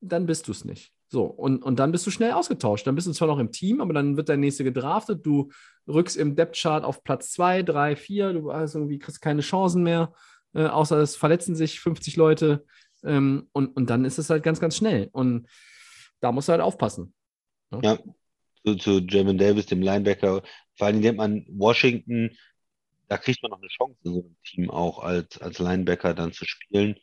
dann, bist du es nicht. So, und, und dann bist du schnell ausgetauscht. Dann bist du zwar noch im Team, aber dann wird der nächste gedraftet. Du rückst im Depth-Chart auf Platz 2, 3, 4. Du hast irgendwie, kriegst keine Chancen mehr, äh, außer es verletzen sich 50 Leute. Ähm, und, und dann ist es halt ganz, ganz schnell. Und da musst du halt aufpassen. Ne? Ja, zu, zu Jeremy Davis, dem Linebacker. Vor allem nennt man Washington da kriegt man noch eine Chance in so einem Team auch als, als Linebacker dann zu spielen.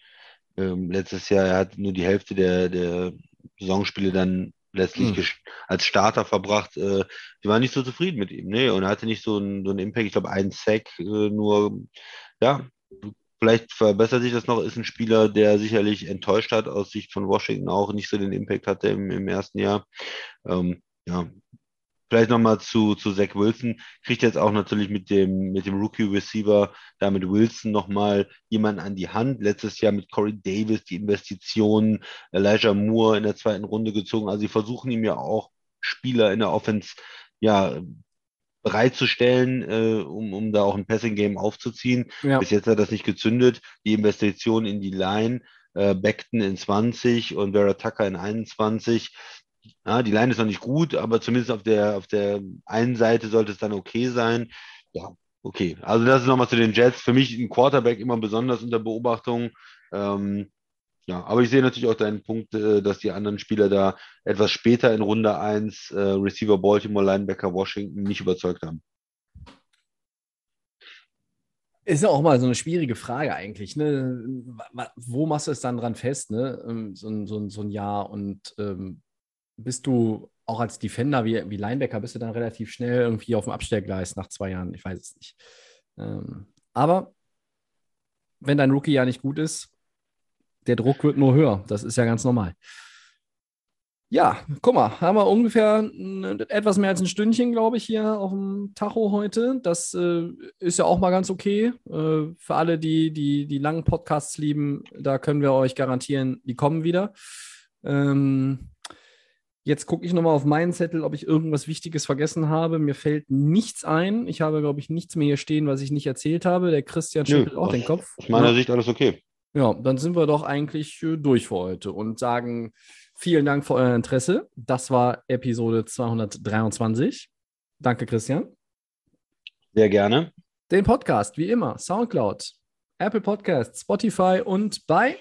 Ähm, letztes Jahr, er hat nur die Hälfte der, der Saisonspiele dann letztlich hm. als Starter verbracht. Äh, die waren nicht so zufrieden mit ihm, ne? Und er hatte nicht so einen, so einen Impact. Ich glaube, ein Sack äh, nur, ja, vielleicht verbessert sich das noch. Ist ein Spieler, der sicherlich enttäuscht hat aus Sicht von Washington auch nicht so den Impact hatte im, im ersten Jahr. Ähm, ja, Vielleicht nochmal zu, zu Zach Wilson. Kriegt jetzt auch natürlich mit dem, mit dem Rookie-Receiver, da mit Wilson nochmal jemanden an die Hand. Letztes Jahr mit Corey Davis die Investitionen, Elijah Moore in der zweiten Runde gezogen. Also sie versuchen ihm ja auch Spieler in der Offense ja, bereitzustellen, äh, um, um da auch ein Passing-Game aufzuziehen. Ja. Bis jetzt hat das nicht gezündet. Die Investition in die Line, äh, Beckton in 20 und Vera Tucker in 21. Ja, die Line ist noch nicht gut, aber zumindest auf der, auf der einen Seite sollte es dann okay sein. Ja, okay. Also das ist nochmal zu den Jets. Für mich ein Quarterback immer besonders unter Beobachtung. Ähm, ja, aber ich sehe natürlich auch deinen Punkt, äh, dass die anderen Spieler da etwas später in Runde 1, äh, Receiver Baltimore, Linebacker Washington, nicht überzeugt haben. Ist ja auch mal so eine schwierige Frage eigentlich. Ne? Wo machst du es dann dran fest, ne? Ähm, so, ein, so, ein, so ein Jahr und ähm, bist du auch als Defender wie, wie Linebacker, bist du dann relativ schnell irgendwie auf dem Abstellgleis nach zwei Jahren. Ich weiß es nicht. Ähm, aber wenn dein Rookie ja nicht gut ist, der Druck wird nur höher. Das ist ja ganz normal. Ja, guck mal, haben wir ungefähr etwas mehr als ein Stündchen, glaube ich, hier auf dem Tacho heute. Das äh, ist ja auch mal ganz okay. Äh, für alle, die, die die langen Podcasts lieben, da können wir euch garantieren, die kommen wieder. Ähm, Jetzt gucke ich nochmal auf meinen Zettel, ob ich irgendwas Wichtiges vergessen habe. Mir fällt nichts ein. Ich habe, glaube ich, nichts mehr hier stehen, was ich nicht erzählt habe. Der Christian schüttelt auch den Kopf. Aus meiner ja. Sicht alles okay. Ja, dann sind wir doch eigentlich äh, durch für heute und sagen vielen Dank für euer Interesse. Das war Episode 223. Danke, Christian. Sehr gerne. Den Podcast, wie immer, Soundcloud, Apple Podcasts, Spotify und bei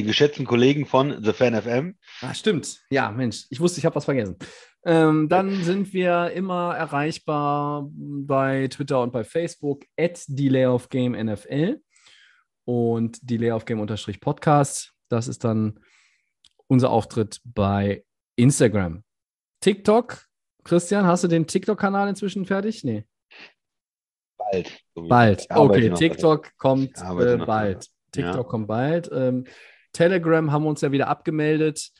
die geschätzten Kollegen von The Fan FM. Ah, stimmt. Ja, Mensch, ich wusste, ich habe was vergessen. Ähm, dann sind wir immer erreichbar bei Twitter und bei Facebook at NFL und Delay of Game Podcast. Das ist dann unser Auftritt bei Instagram. TikTok. Christian, hast du den TikTok-Kanal inzwischen fertig? Nee. Bald. Bald. Okay, TikTok kommt äh, bald. TikTok ja. kommt bald. Ähm, Telegram haben wir uns ja wieder abgemeldet,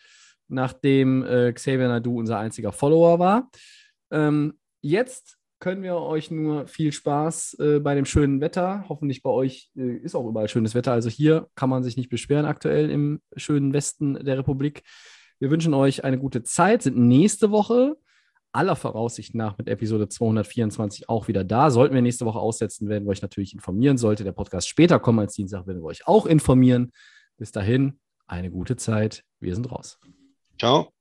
nachdem äh, Xavier Nadu unser einziger Follower war. Ähm, jetzt können wir euch nur viel Spaß äh, bei dem schönen Wetter. Hoffentlich bei euch äh, ist auch überall schönes Wetter. Also hier kann man sich nicht beschweren aktuell im schönen Westen der Republik. Wir wünschen euch eine gute Zeit, sind nächste Woche aller Voraussicht nach mit Episode 224 auch wieder da. Sollten wir nächste Woche aussetzen, werden wir euch natürlich informieren. Sollte der Podcast später kommen als Dienstag, werden wir euch auch informieren. Bis dahin, eine gute Zeit. Wir sind raus. Ciao.